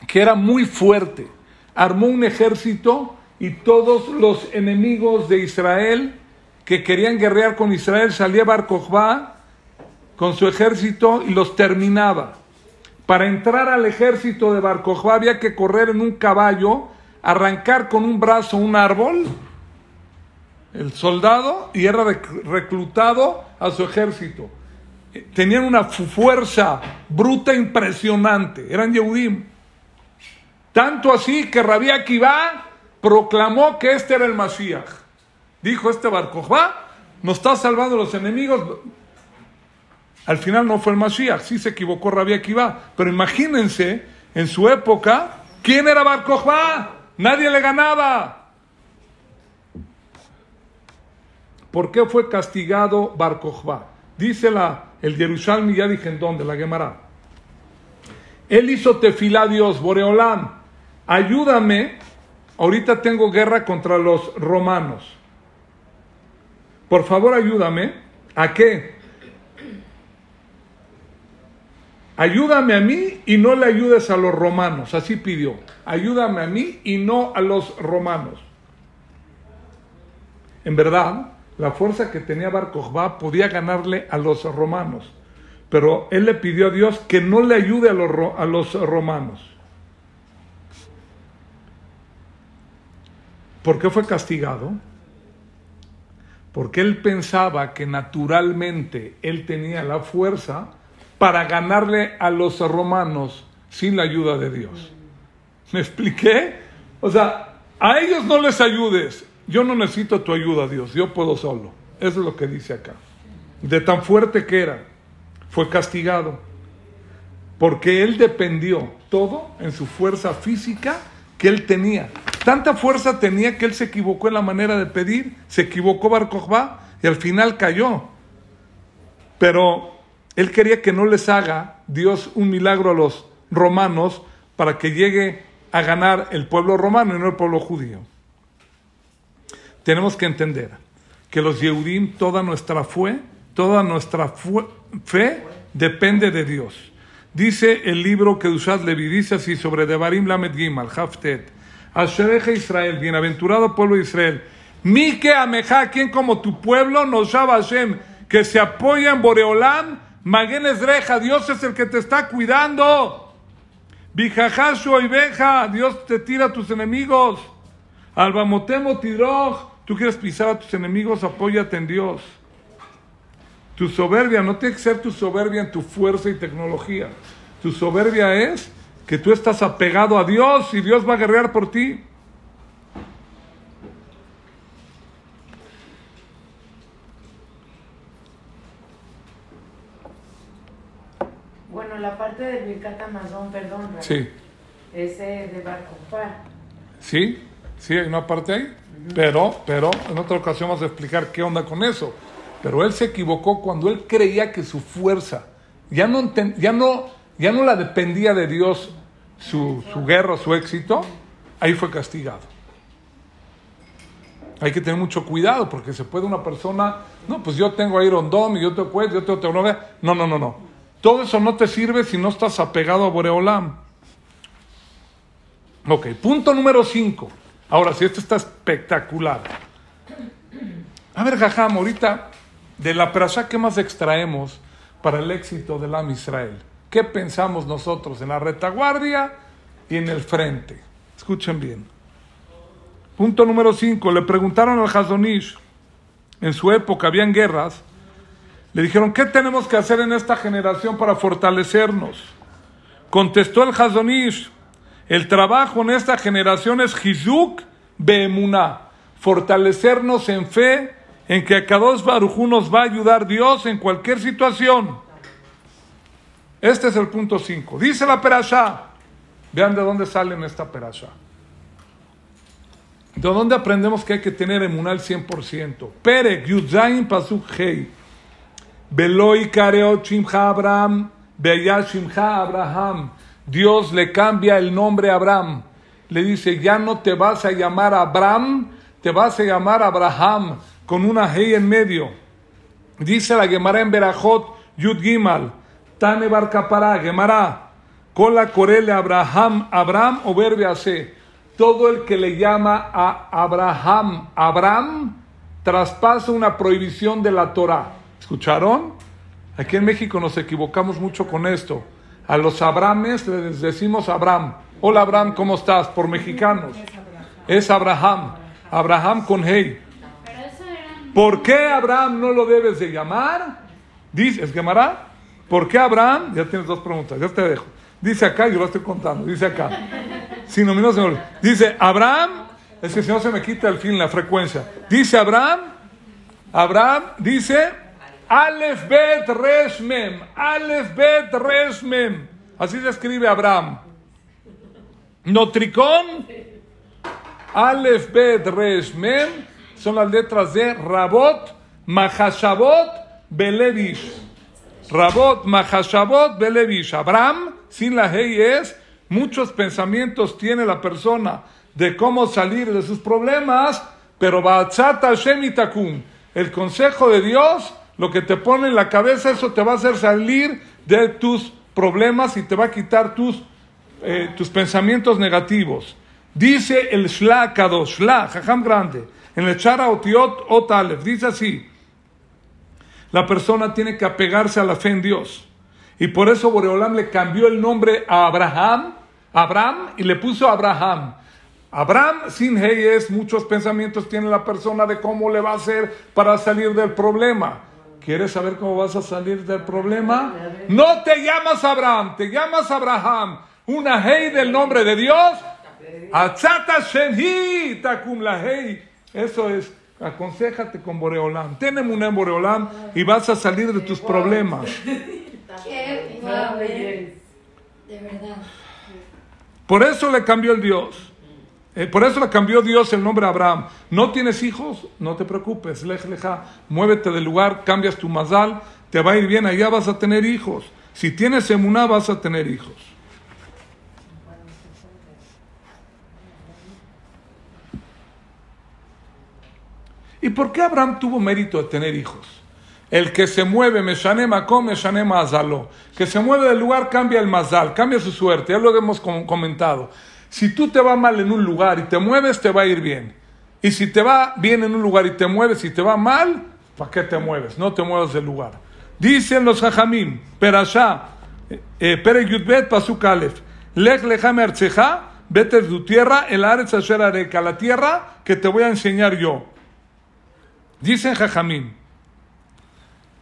que era muy fuerte. Armó un ejército y todos los enemigos de Israel que querían guerrear con Israel, salía Bar con su ejército y los terminaba. Para entrar al ejército de Bar había que correr en un caballo, arrancar con un brazo un árbol, el soldado, y era reclutado a su ejército. Tenían una fuerza bruta impresionante, eran Yehudim. Tanto así que Rabí Akiva proclamó que este era el Mashiach. Dijo este barco, va, nos está salvando los enemigos. Al final no fue el Mashiach, sí se equivocó Rabia Akiva, pero imagínense en su época ¿Quién era Bar? Nadie le ganaba. ¿Por qué fue castigado Bar? Dice el Yerushalmi, ya dije en dónde, la Gemara. Él hizo tefilá a Dios, Boreolán, ayúdame, ahorita tengo guerra contra los romanos. Por favor, ayúdame. ¿A qué? Ayúdame a mí y no le ayudes a los romanos. Así pidió. Ayúdame a mí y no a los romanos. En verdad, la fuerza que tenía Bar podía ganarle a los romanos. Pero él le pidió a Dios que no le ayude a los, a los romanos. ¿Por qué fue castigado? Porque él pensaba que naturalmente él tenía la fuerza para ganarle a los romanos sin la ayuda de Dios. ¿Me expliqué? O sea, a ellos no les ayudes. Yo no necesito tu ayuda, Dios. Yo puedo solo. Eso es lo que dice acá. De tan fuerte que era fue castigado, porque él dependió todo en su fuerza física que él tenía. Tanta fuerza tenía que él se equivocó en la manera de pedir, se equivocó Bar y al final cayó. Pero él quería que no les haga Dios un milagro a los romanos para que llegue a ganar el pueblo romano y no el pueblo judío. Tenemos que entender que los Yehudim, toda nuestra fe, toda nuestra fe depende de Dios. Dice el libro que Usad Levi, dice así sobre Devarim Lamed Gimal, Haftet, Ashereja Israel, bienaventurado pueblo de Israel, Mike Ameja, quien como tu pueblo nos que se apoya en Boreolam, Maguen Reja, Dios es el que te está cuidando. Bijajashu y Beja, Dios te tira a tus enemigos. Albamotemo Tidroj, tú quieres pisar a tus enemigos, apóyate en Dios. Tu soberbia no tiene que ser tu soberbia en tu fuerza y tecnología. Tu soberbia es que tú estás apegado a Dios y Dios va a guerrear por ti. Bueno, la parte de Birkat Amazon, perdón, sí. ese de Barco Sí, sí, hay una parte ahí. Pero, pero en otra ocasión vamos a explicar qué onda con eso. Pero él se equivocó cuando él creía que su fuerza ya no, ya no, ya no la dependía de Dios, su, su guerra, su éxito, ahí fue castigado. Hay que tener mucho cuidado porque se puede una persona, no, pues yo tengo Iron Dome yo tengo yo tengo tecnología. No, no, no, no. Todo eso no te sirve si no estás apegado a Boreolam. Ok, punto número 5. Ahora, si esto está espectacular. A ver, Jajam, ahorita de la perashá, ¿qué más extraemos para el éxito del Am Israel? ¿Qué pensamos nosotros en la retaguardia y en el frente? Escuchen bien. Punto número 5. Le preguntaron al Hazonish, en su época habían guerras, le dijeron, ¿qué tenemos que hacer en esta generación para fortalecernos? Contestó el Hazonish, el trabajo en esta generación es Hizuk Beemuná, fortalecernos en fe en que a Kadosh Barujú nos va a ayudar Dios en cualquier situación. Este es el punto 5. Dice la perashá. Vean de dónde sale en esta perashá. ¿De dónde aprendemos que hay que tener emunal 100%? Perek, Yudzain, Pasuk, Hei. Beloi, Kareot, Shimcha, Abraham. Shimcha, Abraham. Dios le cambia el nombre a Abraham. Le dice, ya no te vas a llamar Abraham, te vas a llamar Abraham con una Hey en medio. Dice la Gemara en Berajot, Yud Gimal, Tane Barcapará, Gemara, Cola Corele Abraham, Abraham o C. Todo el que le llama a Abraham, Abraham, traspasa una prohibición de la Torah. ¿Escucharon? Aquí en México nos equivocamos mucho con esto. A los Abrames les decimos Abraham. Hola Abraham, ¿cómo estás? Por mexicanos. Es Abraham. Abraham con hey. ¿Por qué Abraham no lo debes de llamar? Dice, es Gemara. ¿Por qué Abraham? Ya tienes dos preguntas, ya te dejo. Dice acá, yo lo estoy contando, dice acá. Si no, no, señor. Dice Abraham, es que si no se me quita el fin, la frecuencia. Dice Abraham, Abraham dice Aleph Bet Resmem, Aleph Bet Resmem. Así se escribe Abraham. Notricón, Aleph, Bet, Resh, Mem, son las letras de Rabot, Mahashabot, Belevish. Rabot, Mahashabot, Belevish. Abraham, sin la Hey es, muchos pensamientos tiene la persona de cómo salir de sus problemas, pero Bachata Hashem Takum, el consejo de Dios, lo que te pone en la cabeza, eso te va a hacer salir de tus problemas y te va a quitar tus, eh, tus pensamientos negativos. Dice el Shla Kadosh, Shla, Jajam Grande, en el Chara Otiot Otalef, dice así, la persona tiene que apegarse a la fe en Dios. Y por eso Boreolam le cambió el nombre a Abraham, Abraham, y le puso Abraham. Abraham sin es muchos pensamientos tiene la persona de cómo le va a hacer para salir del problema. ¿Quieres saber cómo vas a salir del problema? No te llamas Abraham, te llamas Abraham. Una hey del nombre de Dios. Atzata Shenhi Takum la hey. Eso es, aconsejate con Boreolam. Tenemos un Boreolam y vas a salir de tus problemas. Qué De verdad. Por eso le cambió el Dios. Eh, por eso le cambió Dios el nombre a Abraham. ¿No tienes hijos? No te preocupes. Lej, leja, muévete del lugar, cambias tu mazal, te va a ir bien, allá vas a tener hijos. Si tienes emuná, vas a tener hijos. ¿Y por qué Abraham tuvo mérito de tener hijos? El que se mueve, Meshane Makom, Meshane Mazalo. Que se mueve del lugar, cambia el mazal, cambia su suerte. Ya lo hemos comentado. Si tú te va mal en un lugar y te mueves, te va a ir bien. Y si te va bien en un lugar y te mueves y te va mal, ¿para qué te mueves? No te muevas del lugar. Dicen los hajamim, perashá, eh, pere yudbet pasuk alef, lech lejame archeja, vete de tu tierra, el aretz asher la tierra que te voy a enseñar yo. Dicen jajamim,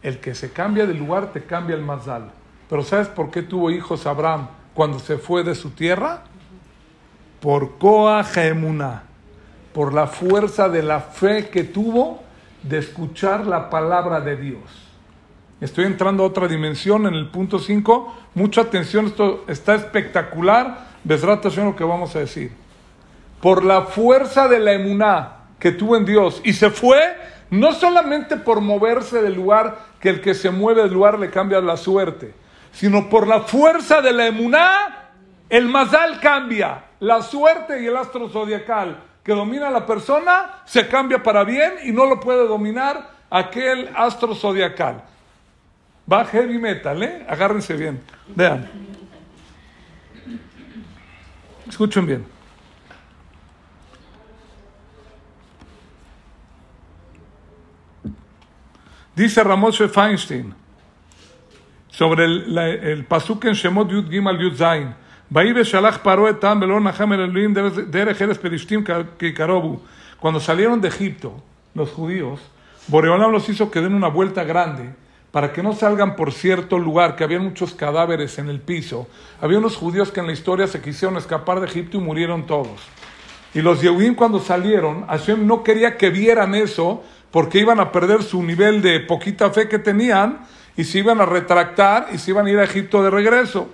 el que se cambia de lugar te cambia el mazal. Pero ¿sabes por qué tuvo hijos Abraham cuando se fue de su tierra? Por Koa por la fuerza de la fe que tuvo de escuchar la palabra de Dios. Estoy entrando a otra dimensión en el punto 5. Mucha atención, esto está espectacular. Besrata lo que vamos a decir. Por la fuerza de la emuná que tuvo en Dios y se fue, no solamente por moverse del lugar, que el que se mueve del lugar le cambia la suerte, sino por la fuerza de la emuná, el mazal cambia. La suerte y el astro zodiacal que domina a la persona se cambia para bien y no lo puede dominar aquel astro zodiacal. Va heavy metal, ¿eh? Agárrense bien. Vean. Escuchen bien. Dice Ramoshe Feinstein sobre el, el, pasuk en Shemot Yud Gimal Yud Zain. Cuando salieron de Egipto, los judíos, Boreolam los hizo que den una vuelta grande para que no salgan por cierto lugar, que había muchos cadáveres en el piso. Había unos judíos que en la historia se quisieron escapar de Egipto y murieron todos. Y los Yehudim cuando salieron, Hashem no quería que vieran eso porque iban a perder su nivel de poquita fe que tenían y se iban a retractar y se iban a ir a Egipto de regreso.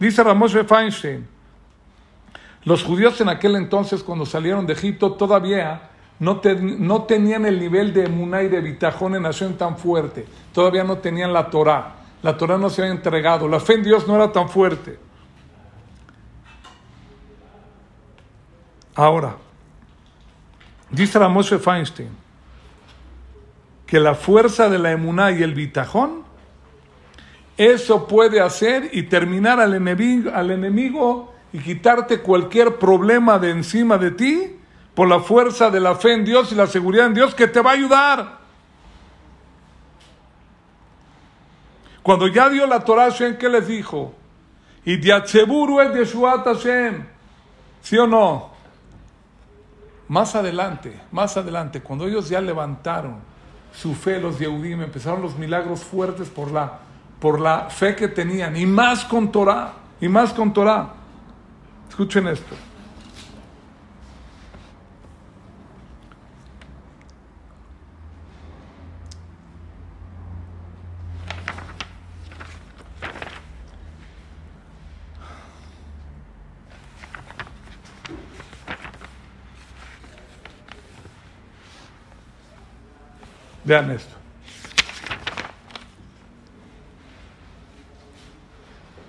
Dice Ramos Feinstein, los judíos en aquel entonces, cuando salieron de Egipto, todavía no, tenían el nivel de emuná y de bitajón en nación tan fuerte. Todavía no tenían la Torah. La Torah no se había entregado. La fe en Dios no era tan fuerte. Ahora, dice Ramos Feinstein, que la fuerza de la emuná y el bitajón eso puede hacer y terminar al enemigo, al enemigo y quitarte cualquier problema de encima de ti por la fuerza de la fe en Dios y la seguridad en Dios que te va a ayudar. Cuando ya dio la Torah, Hashem, ¿qué les dijo? Y diacheburu es Yeshuat Hashem. ¿Sí o no? Más adelante, más adelante, cuando ellos ya levantaron su fe, los Yehudim, empezaron los milagros fuertes por la por la fe que tenían, y más con Torah, y más con Torah. Escuchen esto. Vean esto.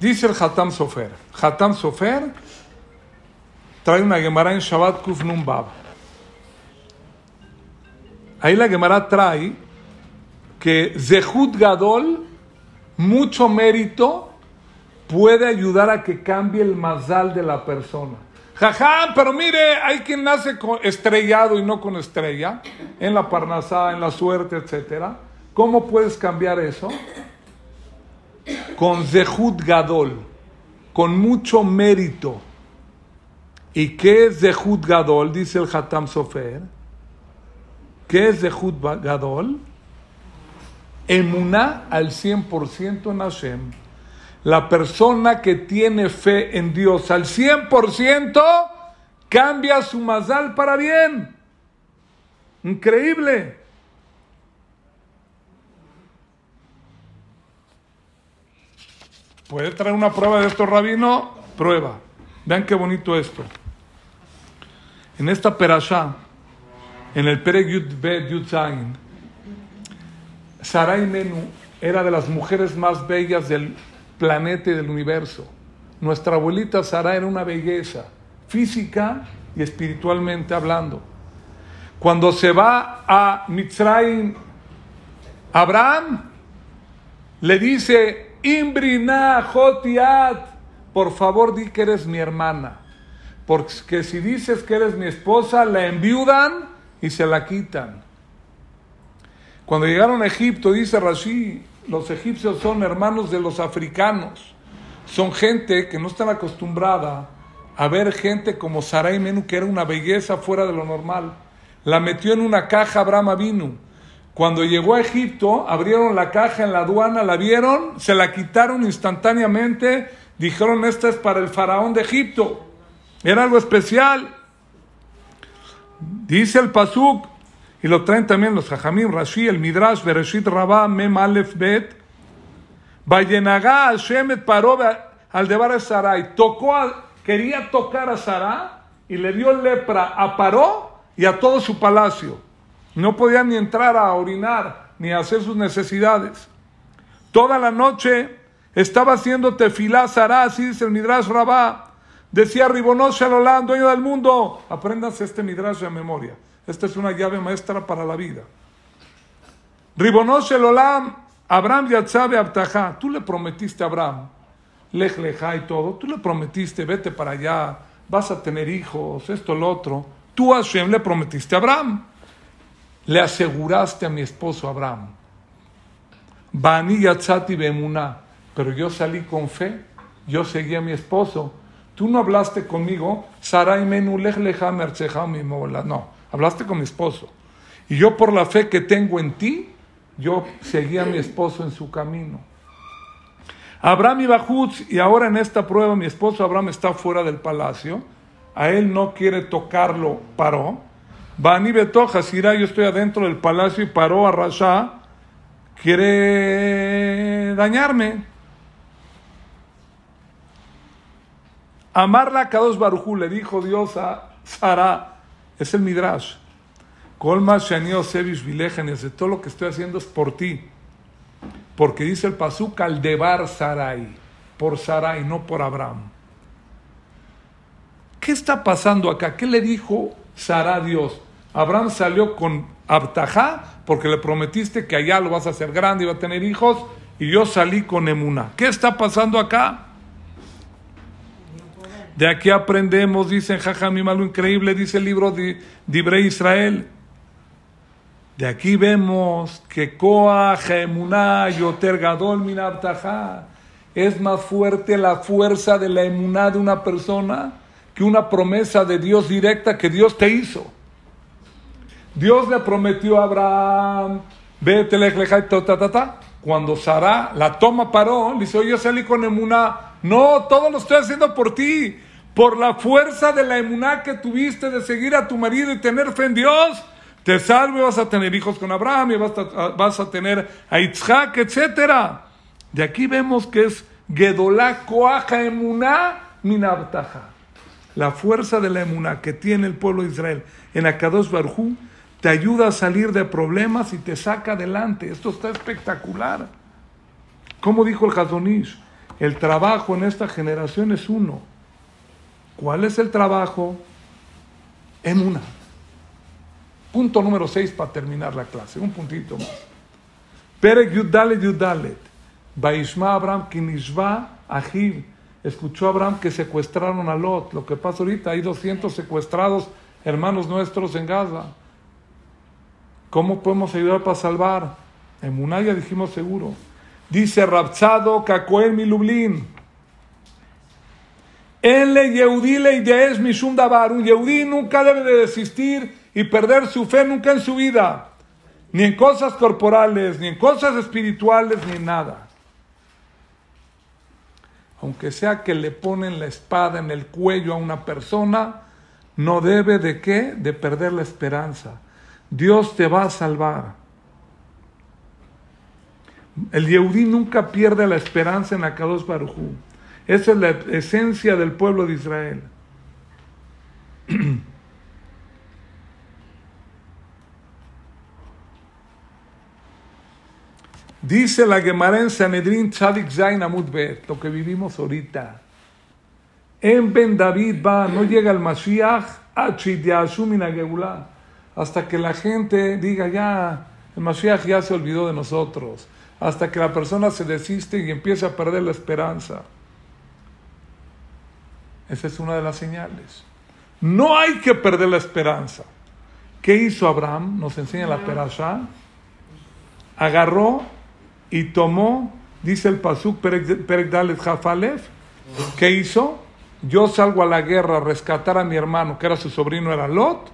Dice el Hatam Sofer. Hatam Sofer trae una Gemara en Shabbat Kuf Nun Bab. Ahí la Gemara trae que Zehut Gadol, mucho mérito, puede ayudar a que cambie el mazal de la persona. Jajá, pero mire, hay quien nace con estrellado y no con estrella, en la parnasá, en la suerte, etc. ¿Cómo puedes cambiar eso? Con Zehut Gadol, con mucho mérito. ¿Y qué es Zehut Gadol? Dice el Hatam Sofer. ¿Qué es Zehut Gadol? Emuná al 100% en Hashem. La persona que tiene fe en Dios al 100% cambia su mazal para bien. Increíble. ¿Puede traer una prueba de esto, rabino? Prueba. Vean qué bonito esto. En esta perashá, en el Pereg Yud Yud Zain, Sarai Menu era de las mujeres más bellas del planeta y del universo. Nuestra abuelita Sara era una belleza, física y espiritualmente hablando. Cuando se va a Mitzrayim, Abraham le dice, Imbrina Jotiat, por favor di que eres mi hermana, porque si dices que eres mi esposa, la enviudan y se la quitan. Cuando llegaron a Egipto, dice Rashi, los egipcios son hermanos de los africanos. Son gente que no están acostumbrada a ver gente como Sarai Menú, que era una belleza fuera de lo normal. La metió en una caja Abraham Avinu. Cuando llegó a Egipto, abrieron la caja en la aduana, la vieron, se la quitaron instantáneamente, dijeron, esta es para el faraón de Egipto. Era algo especial. Dice el Pasuk, y lo traen también los Jajamim, Rashi, el Midrash, Bereshit Rabá, Mem Alef Bet. Vayenagá Shemet paró al debar a Sarai. Tocó quería tocar a Sará y le dio lepra a Paró y a todo su palacio. No podía ni entrar a orinar ni a hacer sus necesidades. Toda la noche estaba haciendo tefilá Sará, así dice el Midrash Rabá. Decía Ribonos Shalolán, dueño del mundo. Apréndanse este Midrash de memoria. Esta es una llave maestra para la vida. Ribonos Olam, Abraham Yatzabe Abtajá. Tú le prometiste a Abraham, Lej Leja y todo. Tú le prometiste, vete para allá, vas a tener hijos, esto, lo otro. Tú, Hashem, le prometiste a Abraham. Le aseguraste a mi esposo Abraham. Bani Yatzati Bemuná. Pero yo salí con fe, yo seguí a mi esposo. Tú no hablaste conmigo, Sarai Menu Lej Leja mi. No. Hablaste con mi esposo. Y yo por la fe que tengo en ti, yo seguí a mi esposo en su camino. Abraham Juz y ahora en esta prueba mi esposo Abraham está fuera del palacio. A él no quiere tocarlo, paró. Bani Betoja, Sira, yo estoy adentro del palacio y paró a Rasha. Quiere dañarme. Amarla a Kadosh Barujú, le dijo Dios a Sara, es el Midrash. Colma Shanio Sevish de todo lo que estoy haciendo es por ti. Porque dice el Pasuk al debar Sarai, por Sarai, no por Abraham. ¿Qué está pasando acá? ¿Qué le dijo A Dios? Abraham salió con Abtajá porque le prometiste que allá lo vas a hacer grande y va a tener hijos y yo salí con Emuna. ¿Qué está pasando acá? De aquí aprendemos, dicen Jajamim, algo increíble, dice el libro de Dibre Israel. De aquí vemos que Koa, Emuná, Yoter Gadol, Es más fuerte la fuerza de la emuná de una persona que una promesa de Dios directa que Dios te hizo. Dios le prometió a Abraham, vete, ta, ta, ta. Cuando Sara la toma paró, le dice, oye, salí con emuná no, todo lo estoy haciendo por ti. Por la fuerza de la emuná que tuviste de seguir a tu marido y tener fe en Dios, te salve, vas a tener hijos con Abraham y vas a, vas a tener a Itzhak, etc. De aquí vemos que es Gedolá Koaja Emuná Minabtaja. La fuerza de la emuná que tiene el pueblo de Israel en Akadosh Barjú te ayuda a salir de problemas y te saca adelante. Esto está espectacular. Como dijo el Hazonish, el trabajo en esta generación es uno. ¿Cuál es el trabajo? En una. Punto número 6 para terminar la clase, un puntito más. Perek Yudalet Yudalet. Baishma Abraham Kinishva Ahiv. Escuchó Abraham que secuestraron a Lot. Lo que pasa ahorita, hay 200 secuestrados hermanos nuestros en Gaza. ¿Cómo podemos ayudar para salvar? En Munaya dijimos seguro. Dice Rapsado Kakoel Milublin. Enle Yehudí le es Mishum Dabar. Un Yehudí nunca debe de desistir y perder su fe nunca en su vida. Ni en cosas corporales, ni en cosas espirituales, ni en nada. Aunque sea que le ponen la espada en el cuello a una persona, no debe de qué? De perder la esperanza. Dios te va a salvar. El Yehudí nunca pierde la esperanza en Akadosh Barujú. Esa es la esencia del pueblo de Israel. Dice la Gemara en Sanedrin Tzadik Zain Amud Bet, lo que vivimos ahorita. En Ben David va, no llega el Mashiach, hasta que la gente diga ya, el Mashiach ya se olvidó de nosotros, hasta que la persona se desiste y empieza a perder la esperanza. Esa es una de las señales. No hay que perder la esperanza. ¿Qué hizo Abraham? Nos enseña la perasha. Agarró y tomó, dice el Pasuk Perek Dalet Jafalef, ¿qué hizo? Yo salgo a la guerra a rescatar a mi hermano, que era su sobrino, era Lot.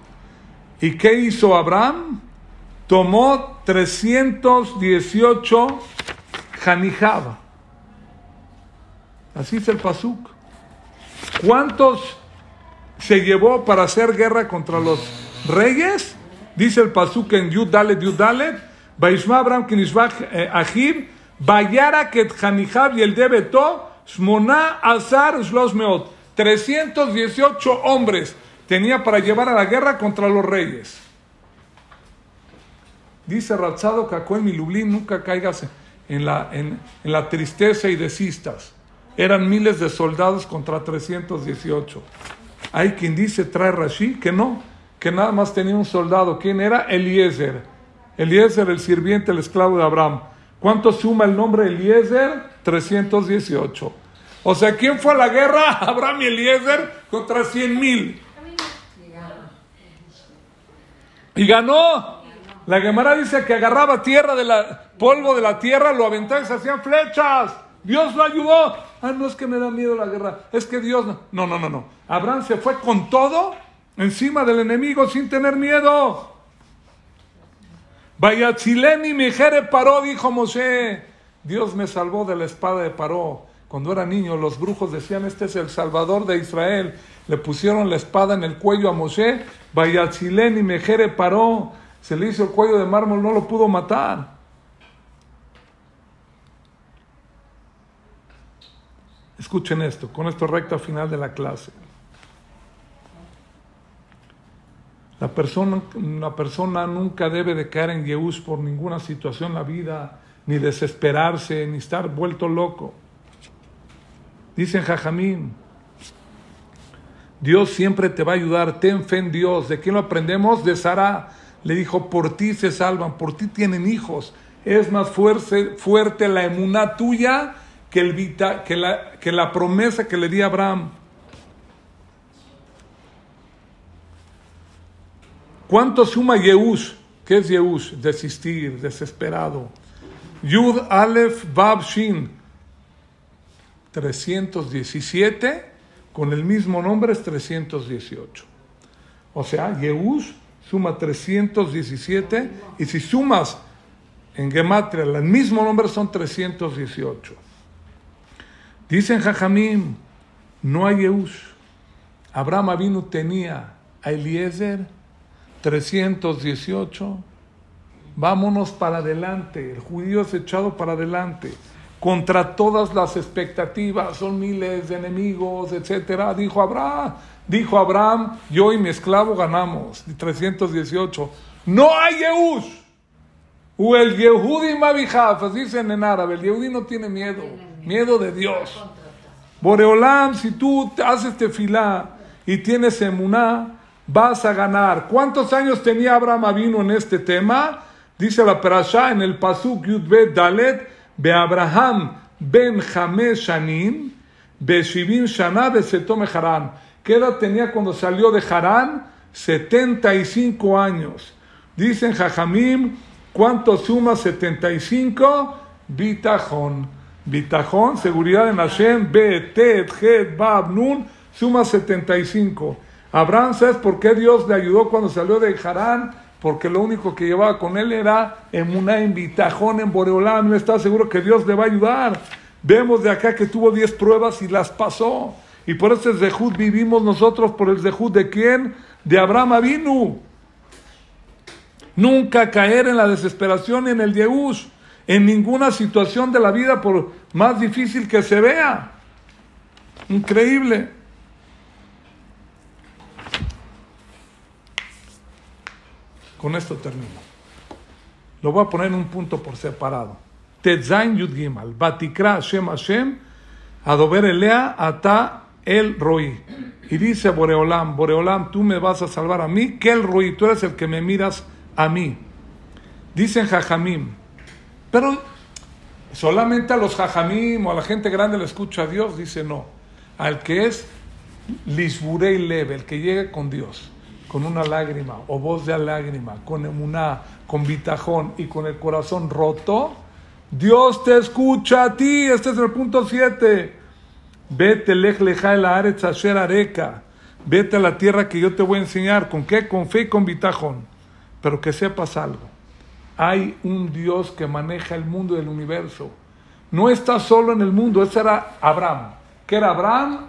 ¿Y qué hizo Abraham? Tomó 318 Janijaba. Así es el Pasuk. ¿Cuántos se llevó para hacer guerra contra los reyes? Dice el Pasuk en Yud Dalet, Yud Dalet. Baishma Abraham Kinishbach eh, Bayara Ket Janijab y el Debeto, Shmona Azar Shlosmeot. 318 hombres tenía para llevar a la guerra contra los reyes. Dice Ratzado Kakoen mi Lublin, nunca caigas en la, en, en la tristeza y desistas. Eran miles de soldados contra 318. Hay quien dice, trae Rashi, que no, que nada más tenía un soldado. ¿Quién era? Eliezer. Eliezer, el sirviente, el esclavo de Abraham. ¿Cuánto suma el nombre Eliezer? 318. O sea, ¿quién fue a la guerra? Abraham y Eliezer contra 100 mil. Y ganó. La Gemara dice que agarraba tierra de la polvo de la tierra, lo aventaba y se hacían flechas. Dios lo ayudó. Ah, no es que me da miedo la guerra, es que Dios. No, no, no, no. Abraham se fue con todo encima del enemigo sin tener miedo. Vaya chileni mi paró, dijo Moshe. Dios me salvó de la espada de Paró. Cuando era niño, los brujos decían, este es el Salvador de Israel. Le pusieron la espada en el cuello a Moshe. Vaya chileni mi jere paró. Se le hizo el cuello de mármol, no lo pudo matar. Escuchen esto, con esto recta final de la clase. La persona, la persona nunca debe de caer en Yeús por ninguna situación en la vida, ni desesperarse, ni estar vuelto loco. Dicen Jajamín, Dios siempre te va a ayudar, ten fe en Dios. ¿De quién lo aprendemos? De Sara. Le dijo, por ti se salvan, por ti tienen hijos. Es más fuerte, fuerte la emuná tuya que, el que, la, que la promesa que le di a Abraham. ¿Cuánto suma Yehush? ¿Qué es Yehush? Desistir, desesperado. Yud Aleph Bab Shin. 317, con el mismo nombre es 318. O sea, Yehush suma 317 y si sumas en Gematria el mismo nombre son 318. Dicen Jajamim, no hay Yehush. Abraham Avinu tenía a Eliezer 318. Vámonos para adelante. El judío es echado para adelante. Contra todas las expectativas, son miles de enemigos, etcétera. Dijo Abraham, dijo Abraham, yo y mi esclavo ganamos. 318. No hay Yehush. O el Yehudi Mabijaf, dicen en árabe, el Yehudi no tiene miedo, miedo de Dios. Boreolam, si tú haces tefilá y tienes emuná, vas a ganar. ¿Cuántos años tenía Abraham Avino en este tema? Dice la Perashá en el Pasuk Yudbet Dalet, Be Abraham ben Hamesh Shanim, Be Shivim Shana, Be Setome Harán. ¿Qué edad tenía cuando salió de Harán? 75 años. Dicen Jajamim, ¿cuánto suma 75? Bitajón. Bitajón, seguridad en Hashem, Bet, Tet, Het, Bab, Nun, suma 75. Abraham, ¿sabes por qué Dios le ayudó cuando salió de Harán? Porque lo único que llevaba con él era en bitajón en Boreolán. No está seguro que Dios le va a ayudar. Vemos de acá que tuvo 10 pruebas y las pasó. Y por ese Zehut vivimos nosotros, por el Zehut de quién? De Abraham Avinu. Nunca caer en la desesperación y en el Yehush, en ninguna situación de la vida, por más difícil que se vea. Increíble. Con esto termino. Lo voy a poner en un punto por separado. Tetzain Yud. Batikra Hashem Hashem. Elea Ata El Roi. Y dice Boreolam, Boreolam, tú me vas a salvar a mí, que el Roi, tú eres el que me miras a mí. Dicen Jajamim. Pero solamente a los Jajamim o a la gente grande le escucha a Dios. Dice no. Al que es Lisburei Leve, el que llegue con Dios con una lágrima o voz de lágrima, con emuná, con bitajón y con el corazón roto, Dios te escucha a ti. Este es el punto 7. Vete lej leja el aretz asher areka. Vete a la tierra que yo te voy a enseñar. ¿Con qué? Con fe y con bitajón. Pero que sepas algo. Hay un Dios que maneja el mundo y el universo. No está solo en el mundo. Ese era Abraham. ¿Qué era Abraham?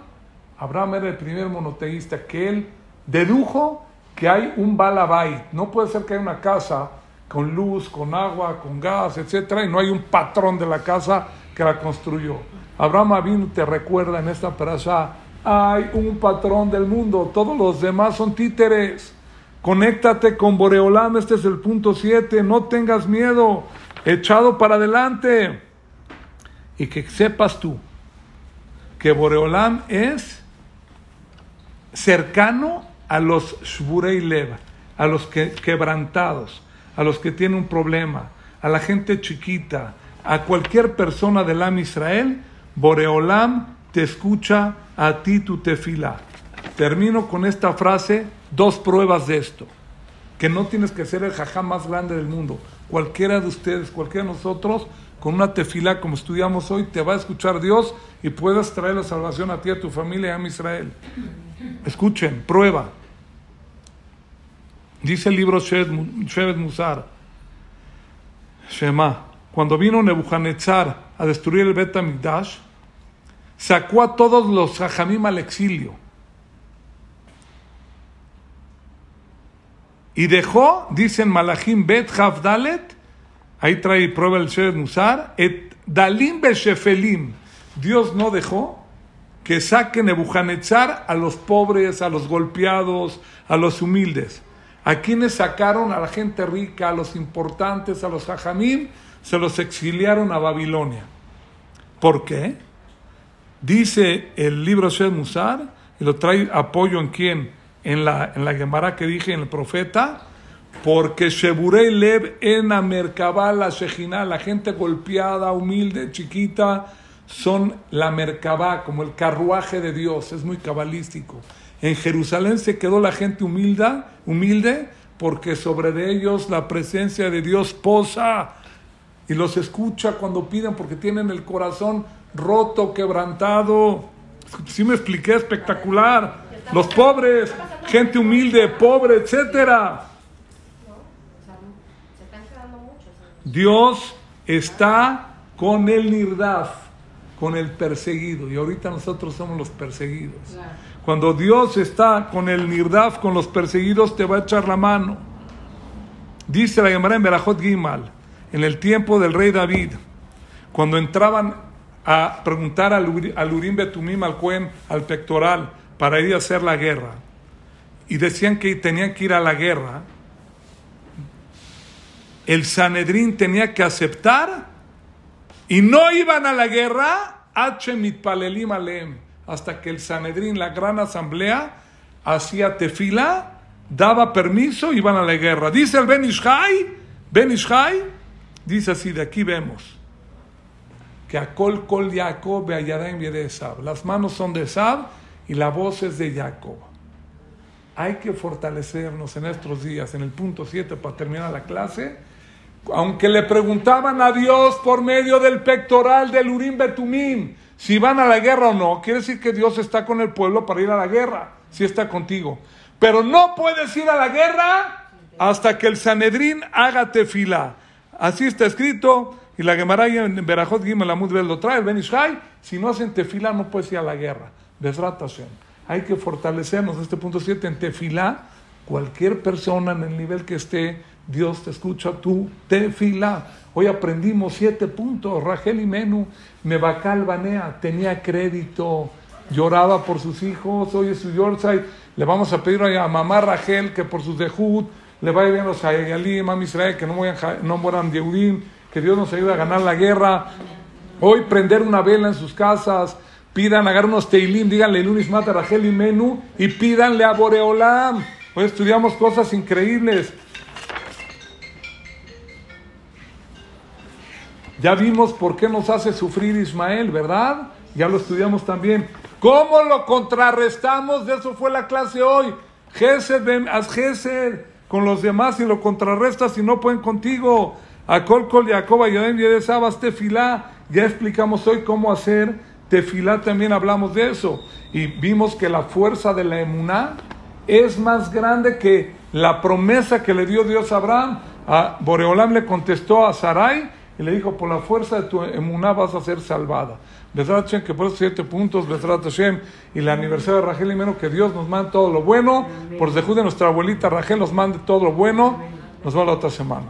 Abraham era el primer monoteísta que él dedujo que hay un balabait. No puede ser que haya una casa con luz, con agua, con gas, etcétera, y no hay un patrón de la casa que la construyó. Abraham Avinu te recuerda en esta perasha, hay un patrón del mundo, todos los demás son títeres. Conéctate con Boreolam, este es el punto 7, no tengas miedo, echado para adelante. Y que sepas tú que Boreolam es cercano a los shburei leva, a los que, quebrantados, a los que tienen un problema, a la gente chiquita, a cualquier persona del Am Israel, Boreolam te escucha a ti tu tefila. Termino con esta frase, dos pruebas de esto, que no tienes que ser el jajá más grande del mundo. Cualquiera de ustedes, cualquiera de nosotros, con una tefila como estudiamos hoy, te va a escuchar Dios y puedas traer la salvación a ti, a tu familia, a Israel. Escuchen, prueba. Dice el libro Shevet Musar, Shema, cuando vino Nebuchadnezzar a destruir el Bet Mikdash, sacó a todos los Jajamim al exilio. Y dejó, dicen Malachim Bet Havdalet, ahí trae prueba el Shevet Musar, et Dalim Beshefelim. Dios no dejó que saque Nebuchadnezzar a los pobres, a los golpeados, a los humildes. ¿A quienes sacaron? A la gente rica, a los importantes, a los hajamim, se los exiliaron a Babilonia. ¿Por qué? Dice el libro Shed Musar, y lo trae apoyo en quién? En la, en la Gemara que dije en el profeta, porque Sheburei Lev en Merkabah la la gente golpeada, humilde, chiquita, son la Merkabah, como el carruaje de Dios, es muy cabalístico. En Jerusalén se quedó la gente humilde, humilde porque sobre de ellos la presencia de Dios posa y los escucha cuando piden porque tienen el corazón roto, quebrantado. Sí me expliqué, espectacular. Los pobres, gente humilde, pobre, etcétera. Dios está con el nirdaf, con el perseguido. Y ahorita nosotros somos los perseguidos. Cuando Dios está con el Nirdaf, con los perseguidos, te va a echar la mano. Dice la Gemara en Berajot Gimal, en el tiempo del rey David, cuando entraban a preguntar al, al Urim Betumim, al Cuen, al pectoral, para ir a hacer la guerra, y decían que tenían que ir a la guerra, el Sanedrín tenía que aceptar y no iban a la guerra hasta que el Sanedrín, la gran asamblea, hacía tefila, daba permiso, iban a la guerra. Dice el Ben Ishai, Ben Ishai, dice así, de aquí vemos que a Kol Kol Jacob de Esab. Las manos son de Esab y la voz es de Jacob. Hay que fortalecernos en estos días, en el punto 7 para terminar la clase. Aunque le preguntaban a Dios por medio del pectoral del Urim Betumim si van a la guerra o no, quiere decir que Dios está con el pueblo para ir a la guerra, si está contigo. Pero no puedes ir a la guerra hasta que el Sanedrín haga tefila. Así está escrito y la Gemara en Berajot Gimel Amud lo trae, el Ben si no hacen tefilá no puedes ir a la guerra. Hay que fortalecernos este punto 7 en tefilá. Cualquier persona en el nivel que esté, Dios te escucha tu tefilá. Hoy aprendimos siete puntos. Rachel y Menú, Mebacal Banea, tenía crédito, lloraba por sus hijos. Hoy es su Yorkshire. Le vamos a pedir a mamá Rachel que por sus dejud le vaya bien a los Hayalim, a Israel, que no, mueran, no Yehudim que Dios nos ayude a ganar la guerra. Hoy prender una vela en sus casas, pidan, agarrar unos teilim, díganle Lunis Mata, Rachel y Menú y pídanle a Boreolam. Hoy estudiamos cosas increíbles. Ya vimos por qué nos hace sufrir Ismael, ¿verdad? Ya lo estudiamos también. ¿Cómo lo contrarrestamos? De eso fue la clase hoy. Gesed, haz Gesed con los demás y lo contrarrestas y no pueden contigo. A Col Col Jacob Yodem de Sabas Tefilá. Ya explicamos hoy cómo hacer tefilá, también hablamos de eso. Y vimos que la fuerza de la emuná es más grande que la promesa que le dio Dios a Abraham. A Boreolam le contestó a Sarai y le dijo, por la fuerza de tu emuná vas a ser salvada. Besrat Hashem, que por esos siete puntos, Besrat Hashem, y la aniversario de Rachel y menos que Dios nos mande todo lo bueno. Por dejú de nuestra abuelita Rachel nos mande todo lo bueno. Nos vemos la otra semana.